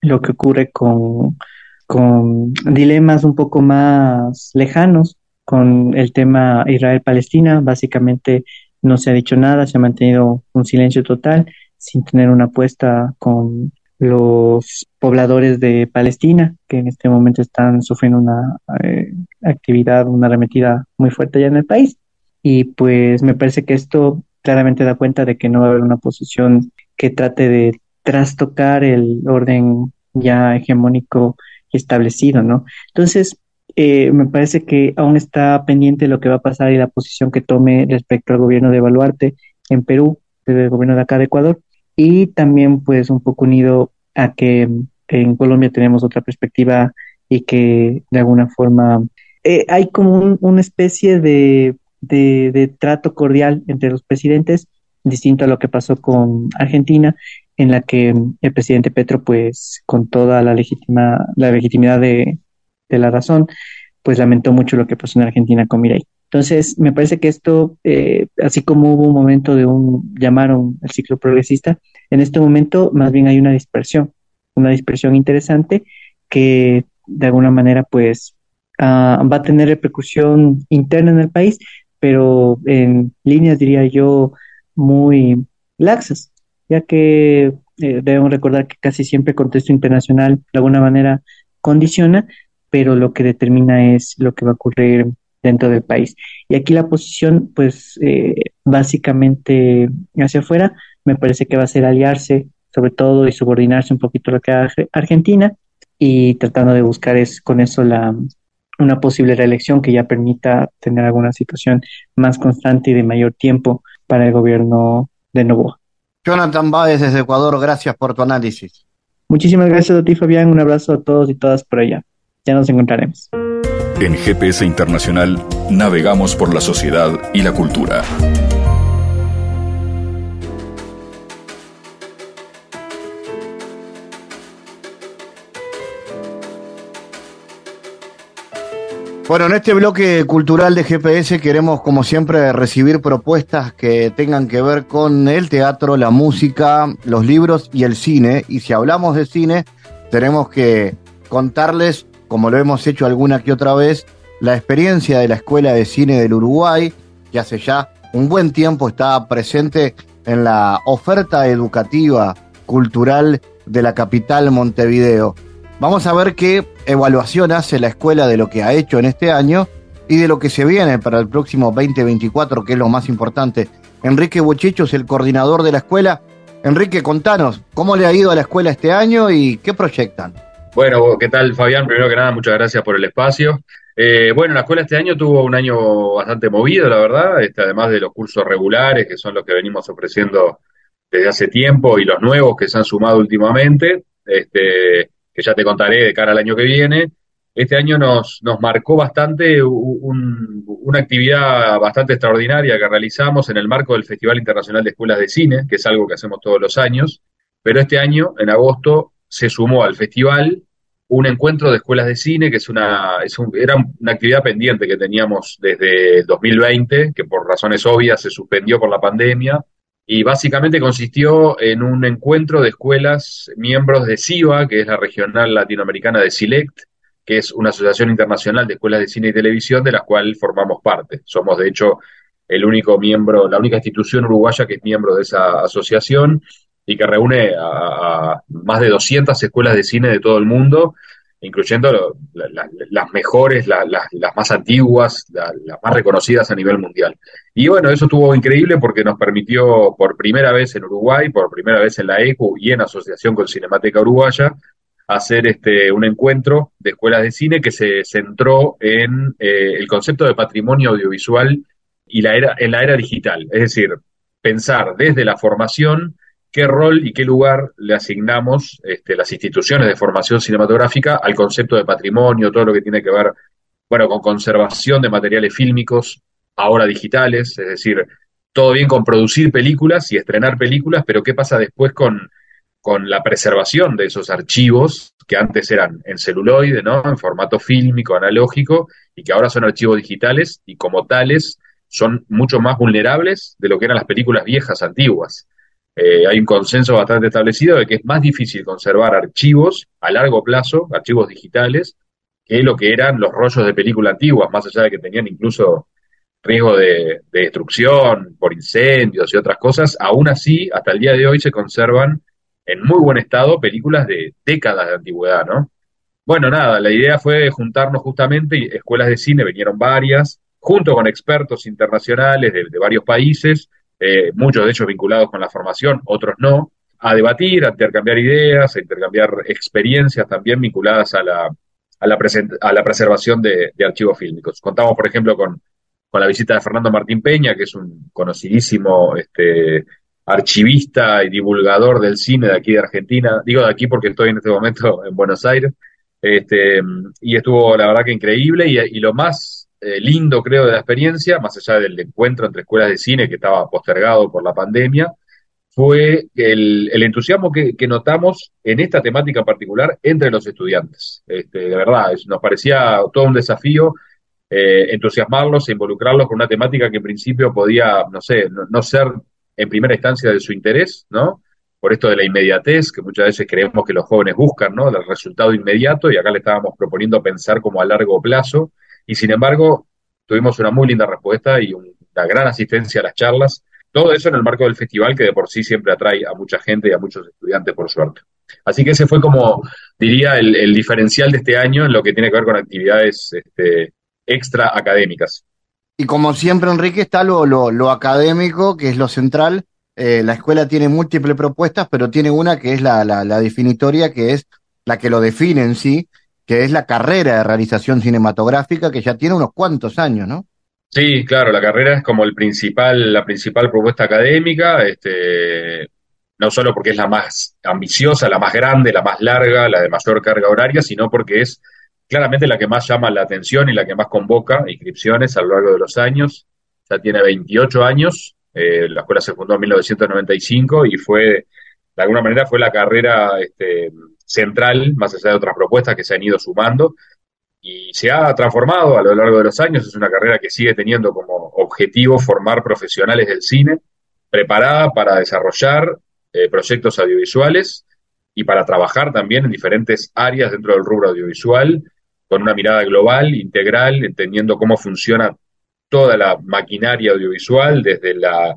lo que ocurre con, con dilemas un poco más lejanos con el tema Israel-Palestina. Básicamente, no se ha dicho nada, se ha mantenido un silencio total sin tener una apuesta con los pobladores de Palestina, que en este momento están sufriendo una eh, actividad, una arremetida muy fuerte ya en el país. Y pues me parece que esto claramente da cuenta de que no va a haber una posición que trate de trastocar el orden ya hegemónico establecido, ¿no? Entonces, eh, me parece que aún está pendiente lo que va a pasar y la posición que tome respecto al gobierno de Baluarte en Perú, el gobierno de acá de Ecuador, y también pues un poco unido a que en Colombia tenemos otra perspectiva y que de alguna forma eh, hay como una especie de, de, trato cordial entre los presidentes, distinto a lo que pasó con Argentina, en la que el presidente Petro, pues con toda la, legítima, la legitimidad de, de la razón, pues lamentó mucho lo que pasó en Argentina con Mireille. Entonces, me parece que esto, eh, así como hubo un momento de un, llamaron el ciclo progresista, en este momento más bien hay una dispersión, una dispersión interesante que de alguna manera pues ah, va a tener repercusión interna en el país, pero en líneas, diría yo, muy laxas, ya que eh, debemos recordar que casi siempre el contexto internacional de alguna manera condiciona, pero lo que determina es lo que va a ocurrir dentro del país. Y aquí la posición, pues eh, básicamente hacia afuera, me parece que va a ser aliarse sobre todo y subordinarse un poquito a lo que hace Argentina y tratando de buscar es con eso la una posible reelección que ya permita tener alguna situación más constante y de mayor tiempo para el gobierno de Novoa. Jonathan Báez desde Ecuador, gracias por tu análisis. Muchísimas gracias a ti, Fabián. Un abrazo a todos y todas por allá. Ya nos encontraremos. En GPS Internacional navegamos por la sociedad y la cultura. Bueno, en este bloque cultural de GPS queremos, como siempre, recibir propuestas que tengan que ver con el teatro, la música, los libros y el cine. Y si hablamos de cine, tenemos que contarles como lo hemos hecho alguna que otra vez, la experiencia de la Escuela de Cine del Uruguay, que hace ya un buen tiempo está presente en la oferta educativa, cultural de la capital Montevideo. Vamos a ver qué evaluación hace la escuela de lo que ha hecho en este año y de lo que se viene para el próximo 2024, que es lo más importante. Enrique Bochicho es el coordinador de la escuela. Enrique, contanos, ¿cómo le ha ido a la escuela este año y qué proyectan? Bueno, ¿qué tal Fabián? Primero que nada, muchas gracias por el espacio. Eh, bueno, la escuela este año tuvo un año bastante movido, la verdad, este, además de los cursos regulares, que son los que venimos ofreciendo desde hace tiempo, y los nuevos que se han sumado últimamente, este, que ya te contaré de cara al año que viene. Este año nos, nos marcó bastante una actividad bastante extraordinaria que realizamos en el marco del Festival Internacional de Escuelas de Cine, que es algo que hacemos todos los años, pero este año, en agosto, se sumó al festival un encuentro de escuelas de cine, que es una, era una actividad pendiente que teníamos desde 2020, que por razones obvias se suspendió por la pandemia, y básicamente consistió en un encuentro de escuelas miembros de CIVA, que es la regional latinoamericana de SILECT, que es una asociación internacional de escuelas de cine y televisión de la cual formamos parte. Somos, de hecho, el único miembro, la única institución uruguaya que es miembro de esa asociación y que reúne a, más de 200 escuelas de cine de todo el mundo, incluyendo las mejores, las más antiguas, las más reconocidas a nivel mundial. Y bueno, eso estuvo increíble porque nos permitió por primera vez en Uruguay, por primera vez en la ECU y en asociación con Cinemateca Uruguaya, hacer este, un encuentro de escuelas de cine que se centró en eh, el concepto de patrimonio audiovisual y la era, en la era digital. Es decir, pensar desde la formación qué rol y qué lugar le asignamos este, las instituciones de formación cinematográfica al concepto de patrimonio, todo lo que tiene que ver, bueno, con conservación de materiales fílmicos, ahora digitales, es decir, todo bien con producir películas y estrenar películas, pero qué pasa después con, con la preservación de esos archivos que antes eran en celuloide, ¿no? En formato fílmico, analógico, y que ahora son archivos digitales y como tales son mucho más vulnerables de lo que eran las películas viejas, antiguas. Eh, hay un consenso bastante establecido de que es más difícil conservar archivos a largo plazo, archivos digitales, que lo que eran los rollos de película antiguas, más allá de que tenían incluso riesgo de, destrucción por incendios y otras cosas, aún así, hasta el día de hoy se conservan en muy buen estado películas de décadas de antigüedad, ¿no? Bueno, nada, la idea fue juntarnos justamente, escuelas de cine vinieron varias, junto con expertos internacionales de varios países, eh, muchos de ellos vinculados con la formación, otros no, a debatir, a intercambiar ideas, a intercambiar experiencias también vinculadas a la, a la, a la preservación de, archivos fílmicos. Contamos, por ejemplo, con, con, la visita de Fernando Martín Peña, que es un conocidísimo este, archivista y divulgador del cine de aquí de Argentina. Digo de aquí porque estoy en este momento en Buenos Aires. Este, y estuvo, la verdad, que increíble. Y, lo más eh, lindo, creo, de la experiencia, más allá del encuentro entre escuelas de cine que estaba postergado por la pandemia, fue el, el entusiasmo que, notamos en esta temática particular entre los estudiantes. Este, de verdad, nos parecía todo un desafío eh, entusiasmarlos e involucrarlos con una temática que en principio podía, no sé, no, ser en primera instancia de su interés, ¿no? Por esto de la inmediatez, que muchas veces creemos que los jóvenes buscan, ¿no? El resultado inmediato, y acá le estábamos proponiendo pensar como a largo plazo, y sin embargo, tuvimos una muy linda respuesta y una gran asistencia a las charlas, todo eso en el marco del festival que de por sí siempre atrae a mucha gente y a muchos estudiantes, por suerte. Así que ese fue como, diría, el, diferencial de este año en lo que tiene que ver con actividades este, extra académicas. Y como siempre, Enrique, está lo, lo, académico, que es lo central. Eh, la escuela tiene múltiples propuestas, pero tiene una que es la, la, la definitoria, que es la que lo define en sí, que es la carrera de realización cinematográfica, que ya tiene unos cuantos años, ¿no? Sí, claro, la carrera es como el principal, la principal propuesta académica, este, no solo porque es la más ambiciosa, la más grande, la más larga, la de mayor carga horaria, sino porque es claramente la que más llama la atención y la que más convoca inscripciones a lo largo de los años. Ya tiene 28 años, eh, la escuela se fundó en 1995 y fue, de alguna manera, fue la carrera este, central, más allá de otras propuestas que se han ido sumando y se ha transformado a lo largo de los años. Es una carrera que sigue teniendo como objetivo formar profesionales del cine, preparada para desarrollar eh, proyectos audiovisuales y para trabajar también en diferentes áreas dentro del rubro audiovisual, con una mirada global, integral, entendiendo cómo funciona toda la maquinaria audiovisual, desde la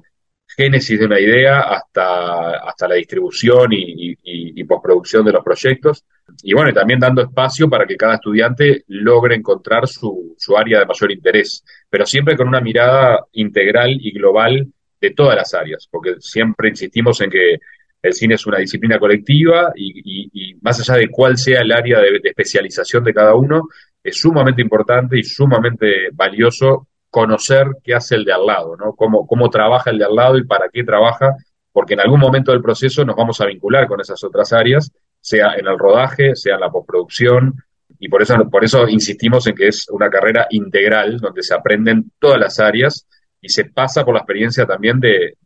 génesis de una idea hasta, hasta la distribución y, y postproducción de los proyectos. Y bueno, también dando espacio para que cada estudiante logre encontrar su, su área de mayor interés, pero siempre con una mirada integral y global de todas las áreas, porque siempre insistimos en que el cine es una disciplina colectiva y, más allá de cuál sea el área de, especialización de cada uno, es sumamente importante y sumamente valioso conocer qué hace el de al lado, ¿no? Cómo, cómo trabaja el de al lado y para qué trabaja, porque en algún momento del proceso nos vamos a vincular con esas otras áreas sea en el rodaje, sea en la postproducción, y por eso, por eso insistimos en que es una carrera integral, donde se aprenden todas las áreas y se pasa por la experiencia también de,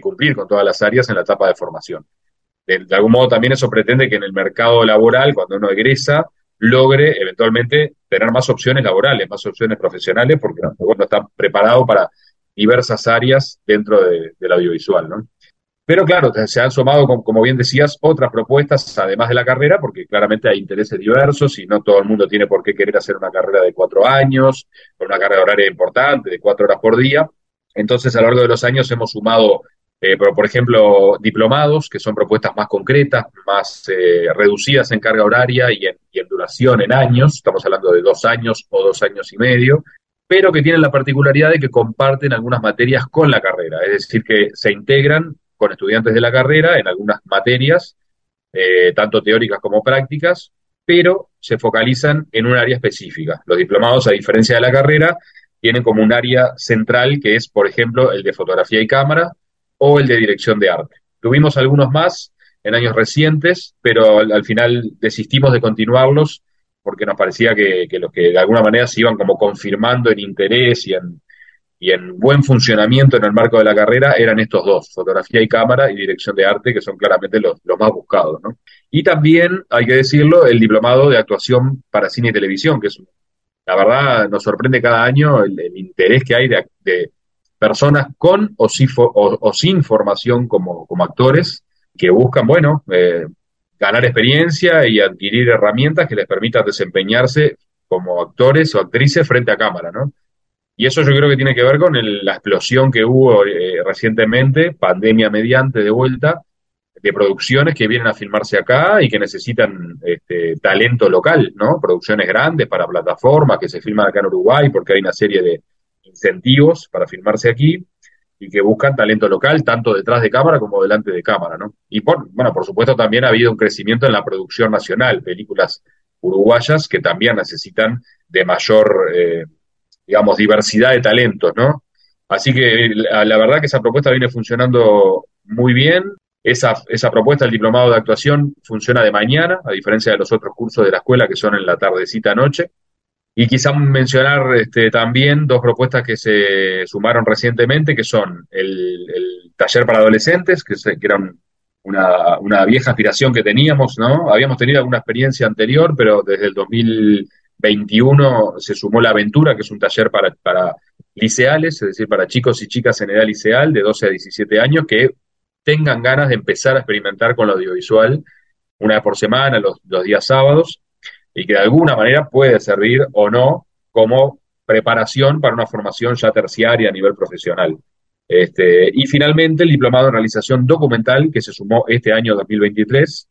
cumplir con todas las áreas en la etapa de formación. De, algún modo también eso pretende que en el mercado laboral, cuando uno egresa, logre eventualmente tener más opciones laborales, más opciones profesionales, porque uno está preparado para diversas áreas dentro del audiovisual, ¿no? Pero claro, se han sumado, como bien decías, otras propuestas además de la carrera, porque claramente hay intereses diversos y no todo el mundo tiene por qué querer hacer una carrera de cuatro años, con una carga horaria importante, de cuatro horas por día. Entonces, a lo largo de los años hemos sumado, eh, por, ejemplo, diplomados, que son propuestas más concretas, más eh, reducidas en carga horaria y en, y en duración en años, estamos hablando de dos años o dos años y medio, pero que tienen la particularidad de que comparten algunas materias con la carrera, es decir, que se integran con estudiantes de la carrera en algunas materias, eh, tanto teóricas como prácticas, pero se focalizan en un área específica. Los diplomados, a diferencia de la carrera, tienen como un área central que es, por ejemplo, el de fotografía y cámara o el de dirección de arte. Tuvimos algunos más en años recientes, pero al, final desistimos de continuarlos porque nos parecía que, los que de alguna manera se iban como confirmando en interés y en, y en buen funcionamiento en el marco de la carrera eran estos dos, fotografía y cámara y dirección de arte, que son claramente los, más buscados. ¿no? Y también, hay que decirlo, el diplomado de actuación para cine y televisión, que es, la verdad, nos sorprende cada año el, interés que hay de, personas con o, o, sin formación como, actores que buscan, bueno, eh, ganar experiencia y adquirir herramientas que les permitan desempeñarse como actores o actrices frente a cámara, ¿no? Y eso yo creo que tiene que ver con la explosión que hubo eh, recientemente, pandemia mediante de vuelta, de producciones que vienen a filmarse acá y que necesitan este, talento local, ¿no? Producciones grandes para plataformas que se filman acá en Uruguay porque hay una serie de incentivos para filmarse aquí y que buscan talento local, tanto detrás de cámara como delante de cámara, ¿no? Y por, bueno, por supuesto también ha habido un crecimiento en la producción nacional, películas uruguayas que también necesitan de mayor, eh, digamos, diversidad de talentos, ¿no? Así que la, la, verdad que esa propuesta viene funcionando muy bien. Esa, esa propuesta, el diplomado de actuación, funciona de mañana, a diferencia de los otros cursos de la escuela que son en la tardecita noche. Y quizá mencionar este, también dos propuestas que se sumaron recientemente, que son el, taller para adolescentes, que, se, que era una, una, vieja aspiración que teníamos, ¿no? Habíamos tenido alguna experiencia anterior, pero desde el 2021 se sumó la aventura, que es un taller para, para liceales, es decir, para chicos y chicas en edad liceal de 12 a 17 años que tengan ganas de empezar a experimentar con lo audiovisual una vez por semana, los días sábados y que de alguna manera puede servir o no como preparación para una formación ya terciaria a nivel profesional. Este, y finalmente el diplomado en realización documental que se sumó este año 2023,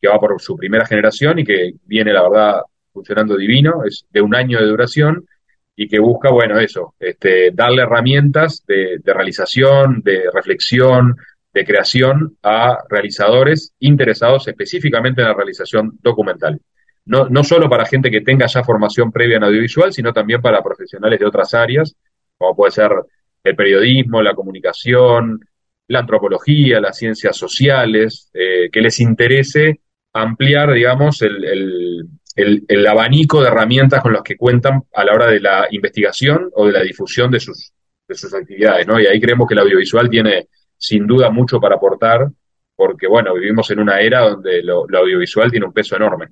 que va por su primera generación y que viene, la verdad, funcionando divino, es de un año de duración y que busca, bueno, eso, este, darle herramientas de, de realización, de reflexión, de creación a realizadores interesados específicamente en la realización documental no, no solo para gente que tenga ya formación previa en audiovisual, sino también para profesionales de otras áreas, como puede ser el periodismo, la comunicación, la antropología, las ciencias sociales, eh, que les interese ampliar, digamos, el, el, el, el, abanico de herramientas con las que cuentan a la hora de la investigación o de la difusión de sus, de sus actividades, ¿no? Y ahí creemos que el audiovisual tiene sin duda mucho para aportar, porque, bueno, vivimos en una era donde lo, lo audiovisual tiene un peso enorme.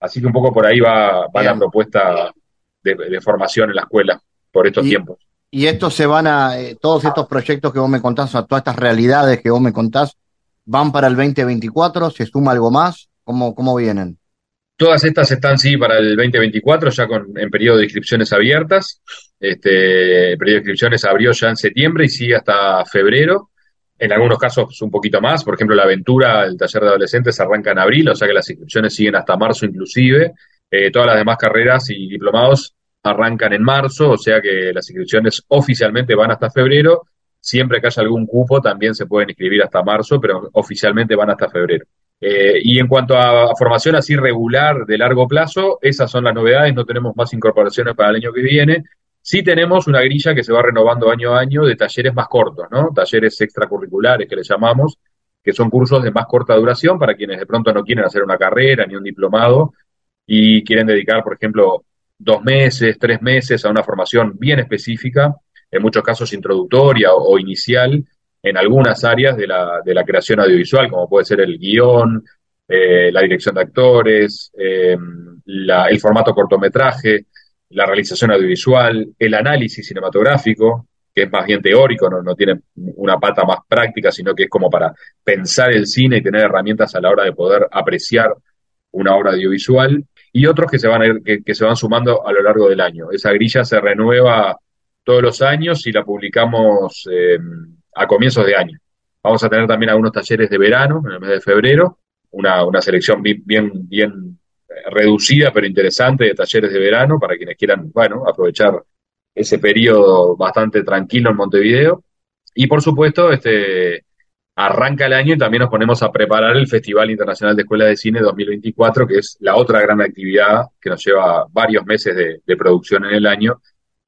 Así que un poco por ahí va, va la propuesta de, de, formación en la escuela por estos y, tiempos. Y estos se van a, eh, todos estos proyectos que vos me contás, o todas estas realidades que vos me contás, ¿van para el 2024? ¿Se suma algo más? ¿Cómo, cómo vienen? Todas estas están, sí, para el 2024, ya con, en periodo de inscripciones abiertas. Este, el periodo de inscripciones abrió ya en septiembre y sigue hasta febrero en algunos casos un poquito más, por ejemplo, la aventura, el taller de adolescentes arranca en abril, o sea que las inscripciones siguen hasta marzo inclusive. Eh, todas las demás carreras y diplomados arrancan en marzo, o sea que las inscripciones oficialmente van hasta febrero. Siempre que haya algún cupo también se pueden inscribir hasta marzo, pero oficialmente van hasta febrero. Eh, y en cuanto a, a, formación así regular de largo plazo, esas son las novedades, no tenemos más incorporaciones para el año que viene. Sí tenemos una grilla que se va renovando año a año de talleres más cortos, ¿no? Talleres extracurriculares que le llamamos, que son cursos de más corta duración para quienes de pronto no quieren hacer una carrera ni un diplomado y quieren dedicar, por ejemplo, dos meses, tres meses a una formación bien específica, en muchos casos introductoria o, inicial, en algunas áreas de la, de la, creación audiovisual, como puede ser el guion, eh, la dirección de actores, eh, el formato cortometraje, la realización audiovisual, el análisis cinematográfico, que es más bien teórico, no, no, tiene una pata más práctica, sino que es como para pensar el cine y tener herramientas a la hora de poder apreciar una obra audiovisual, y otros que se van, a ir, que, se van sumando a lo largo del año. Esa grilla se renueva todos los años y la publicamos eh, a comienzos de año. Vamos a tener también algunos talleres de verano en el mes de febrero, una, una selección bien, bien reducida pero interesante de talleres de verano para quienes quieran, bueno, aprovechar ese periodo bastante tranquilo en Montevideo. Y por supuesto, este arranca el año y también nos ponemos a preparar el Festival Internacional de Escuelas de Cine 2024, que es la otra gran actividad que nos lleva varios meses de, producción en el año,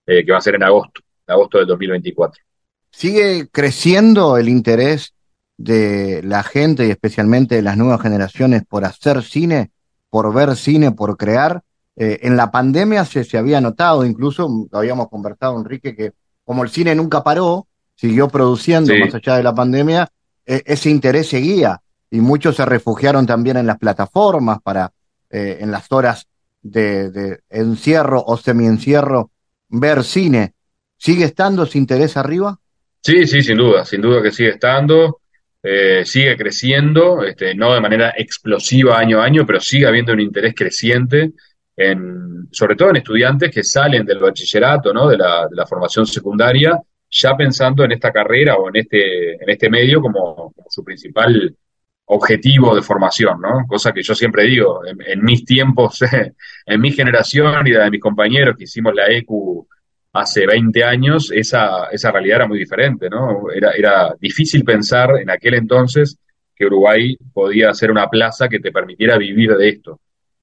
eh, que va a ser en agosto, agosto del 2024. ¿Sigue creciendo el interés de la gente y especialmente de las nuevas generaciones por hacer cine? Por ver cine, por crear. Eh, en la pandemia se, se había notado, incluso habíamos conversado, Enrique, que como el cine nunca paró, siguió produciendo sí. más allá de la pandemia, eh, ese interés seguía y muchos se refugiaron también en las plataformas para, eh, en las horas de, de encierro o semi-encierro, ver cine. ¿Sigue estando ese interés arriba? Sí, sí, sin duda, sin duda que sigue estando eh, sigue creciendo, este, no de manera explosiva año a año, pero sigue habiendo un interés creciente, en, sobre todo en estudiantes que salen del bachillerato, ¿no? de, la, de la formación secundaria, ya pensando en esta carrera o en este, en este medio como, su principal objetivo de formación, ¿no? Cosa que yo siempre digo, en, en mis tiempos, <laughs> en mi generación y la de mis compañeros que hicimos la ECU hace 20 años esa, esa realidad era muy diferente, ¿no? Era, era difícil pensar en aquel entonces que Uruguay podía ser una plaza que te permitiera vivir de esto.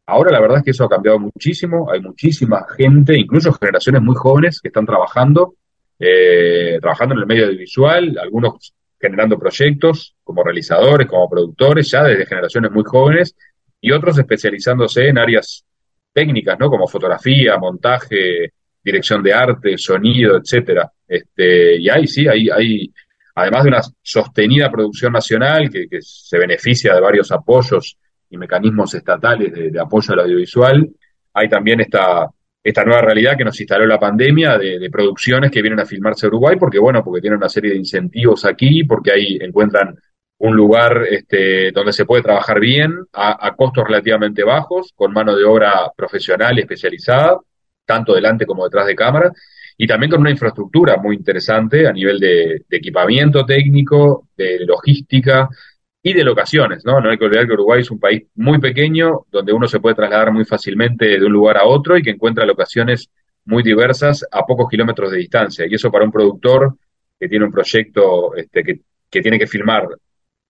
Ahora la verdad es que eso ha cambiado muchísimo, hay muchísima gente, incluso generaciones muy jóvenes que están trabajando, eh, trabajando en el medio audiovisual, algunos generando proyectos como realizadores, como productores, ya desde generaciones muy jóvenes, y otros especializándose en áreas técnicas, ¿no? Como fotografía, montaje, dirección de arte, sonido, etcétera. Este, y ahí sí, hay, hay, además de una sostenida producción nacional que, se beneficia de varios apoyos y mecanismos estatales de, apoyo al audiovisual, hay también esta, esta nueva realidad que nos instaló la pandemia de, producciones que vienen a filmarse a Uruguay, porque bueno, porque tienen una serie de incentivos aquí, porque ahí encuentran un lugar este, donde se puede trabajar bien, a, costos relativamente bajos, con mano de obra profesional y especializada, tanto delante como detrás de cámara, y también con una infraestructura muy interesante a nivel de, equipamiento técnico, de logística y de locaciones, ¿no? No hay que olvidar que Uruguay es un país muy pequeño, donde uno se puede trasladar muy fácilmente de un lugar a otro y que encuentra locaciones muy diversas a pocos kilómetros de distancia. Y eso para un productor que tiene un proyecto este, que, que tiene que filmar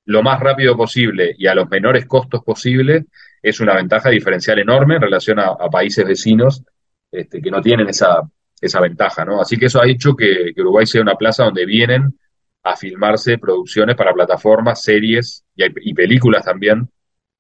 lo más rápido posible y a los menores costos posibles, es una ventaja diferencial enorme en relación a, países vecinos este, que no tienen esa, esa ventaja, ¿no? Así que eso ha hecho que, Uruguay sea una plaza donde vienen a filmarse producciones para plataformas, series y, películas también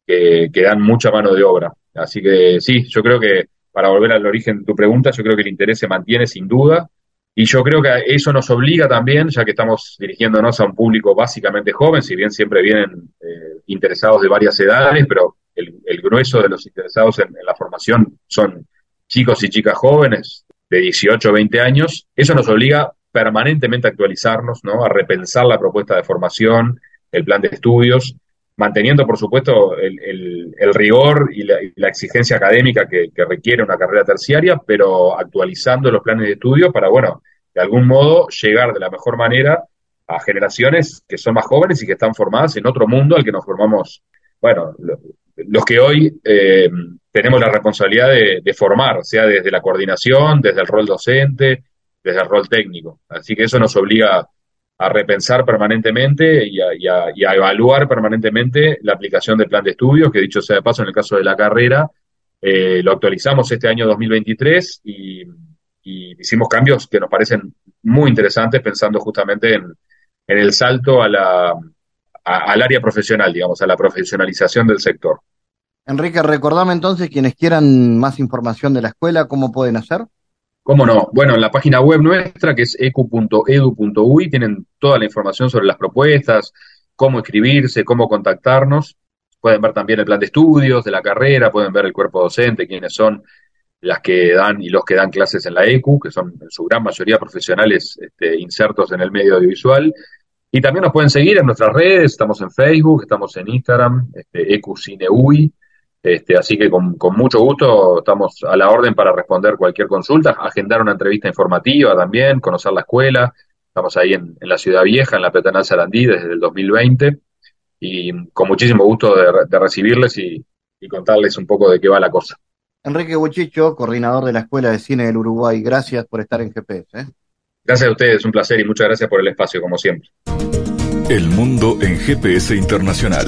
que, que, dan mucha mano de obra. Así que sí, yo creo que para volver al origen de tu pregunta, yo creo que el interés se mantiene sin duda y yo creo que eso nos obliga también, ya que estamos dirigiéndonos a un público básicamente joven, si bien siempre vienen eh, interesados de varias edades, pero el, grueso de los interesados en, la formación son chicos y chicas jóvenes de 18 o 20 años. Eso nos obliga permanentemente a actualizarnos, ¿no? a repensar la propuesta de formación, el plan de estudios, manteniendo, por supuesto, el, rigor y la, exigencia académica que, que, requiere una carrera terciaria, pero actualizando los planes de estudio para, bueno, de algún modo llegar de la mejor manera a generaciones que son más jóvenes y que están formadas en otro mundo al que nos formamos, bueno, los que hoy eh, tenemos la responsabilidad de, formar, sea desde la coordinación, desde el rol docente, desde el rol técnico. Así que eso nos obliga a repensar permanentemente y a, evaluar permanentemente la aplicación del plan de estudios, que dicho sea de paso, en el caso de la carrera, eh, lo actualizamos este año 2023 y y hicimos cambios que nos parecen muy interesantes pensando justamente en, el salto a la, al área profesional, digamos, a la profesionalización del sector. Enrique, recordame entonces quienes quieran más información de la escuela, ¿cómo pueden hacer? ¿Cómo no? Bueno, en la página web nuestra, que es ecu.edu.uy, tienen toda la información sobre las propuestas, cómo escribirse, cómo contactarnos. Pueden ver también el plan de estudios de la carrera, pueden ver el cuerpo docente, quiénes son las que dan y los que dan clases en la ECU, que son en su gran mayoría profesionales este, insertos en el medio audiovisual. Y también nos pueden seguir en nuestras redes, estamos en Facebook, estamos en Instagram, este, este, así que con, mucho gusto estamos a la orden para responder cualquier consulta, agendar una entrevista informativa también, conocer la escuela. Estamos ahí en, la Ciudad Vieja, en la Petanal Sarandí, desde el 2020, y con muchísimo gusto de, recibirles y contarles un poco de qué va la cosa. Enrique Buchicho, coordinador de la Escuela de Cine del Uruguay. Gracias por estar en GPS. ¿eh? Gracias a ustedes, un placer y muchas gracias por el espacio, como siempre. El mundo en GPS Internacional.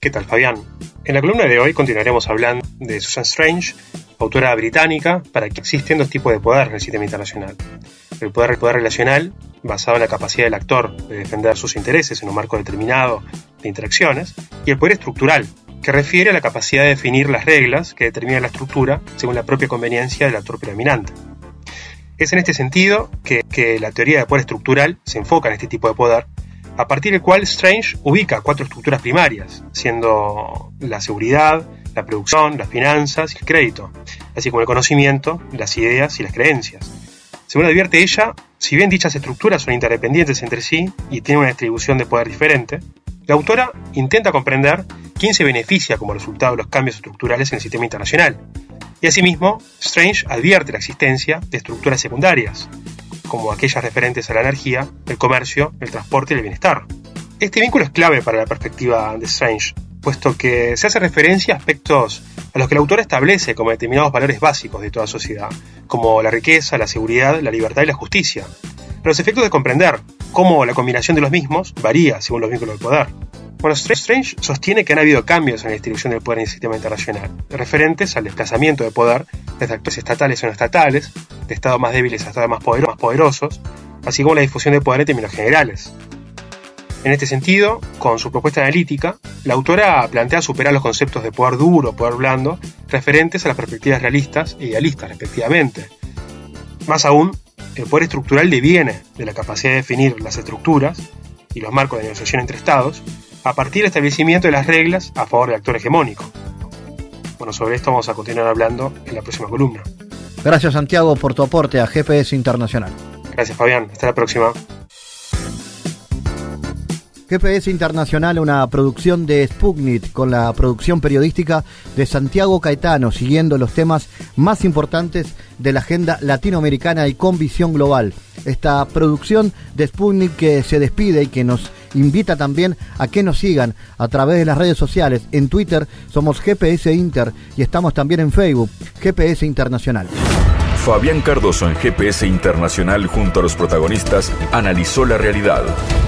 ¿Qué tal, Fabián? En la columna de hoy continuaremos hablando de Susan Strange, autora británica, para que existen dos tipos de poder en el sistema internacional. El poder, poder relacional, basado en la capacidad del actor de defender sus intereses en un marco determinado de interacciones, y el poder estructural, que refiere a la capacidad de definir las reglas que determinan la estructura según la propia conveniencia del actor predominante. Es en este sentido que, que la teoría de poder estructural se enfoca en este tipo de poder a partir del cual Strange ubica cuatro estructuras primarias, siendo la seguridad, la producción, las finanzas y el crédito, así como el conocimiento, las ideas y las creencias. Según advierte ella, si bien dichas estructuras son interdependientes entre sí y tienen una distribución de poder diferente, La autora intenta comprender quién se beneficia como resultado de los cambios estructurales en el sistema internacional. Y asimismo, Strange advierte la existencia de estructuras secundarias, como aquellas referentes a la energía, el comercio, el transporte y el bienestar. Este vínculo es clave para la perspectiva de Strange, puesto que se hace referencia a aspectos a los que el autor establece como determinados valores básicos de toda sociedad, como la riqueza, la seguridad, la libertad y la justicia. Los efectos de comprender cómo la combinación de los mismos varía según los vínculos de poder. Bueno, Strange sostiene que han habido cambios en la distribución del poder en el sistema internacional, referentes al desplazamiento de poder desde actores estatales o no estatales, de estados más débiles a estados más poderosos, así como la difusión de poder en términos generales. En este sentido, con su propuesta analítica, la autora plantea superar los conceptos de poder duro, poder blando, referentes a las perspectivas realistas e idealistas, respectivamente. Más aún, el poder estructural deviene de la capacidad de definir las estructuras y los marcos de negociación entre Estados a partir del establecimiento de las reglas a favor del actor hegemónico. Bueno, sobre esto vamos a continuar hablando en la próxima columna. Gracias Santiago por tu aporte a GPS Internacional. Gracias Fabián, hasta la próxima. GPS Internacional, una producción de Sputnik con la producción periodística de Santiago Caetano, siguiendo los temas más importantes de la agenda latinoamericana y con visión global. Esta producción de Sputnik que se despide y que nos invita también a que nos sigan a través de las redes sociales. En Twitter somos GPS Inter y estamos también en Facebook, GPS Internacional. Fabián Cardoso en GPS Internacional junto a los protagonistas analizó la realidad.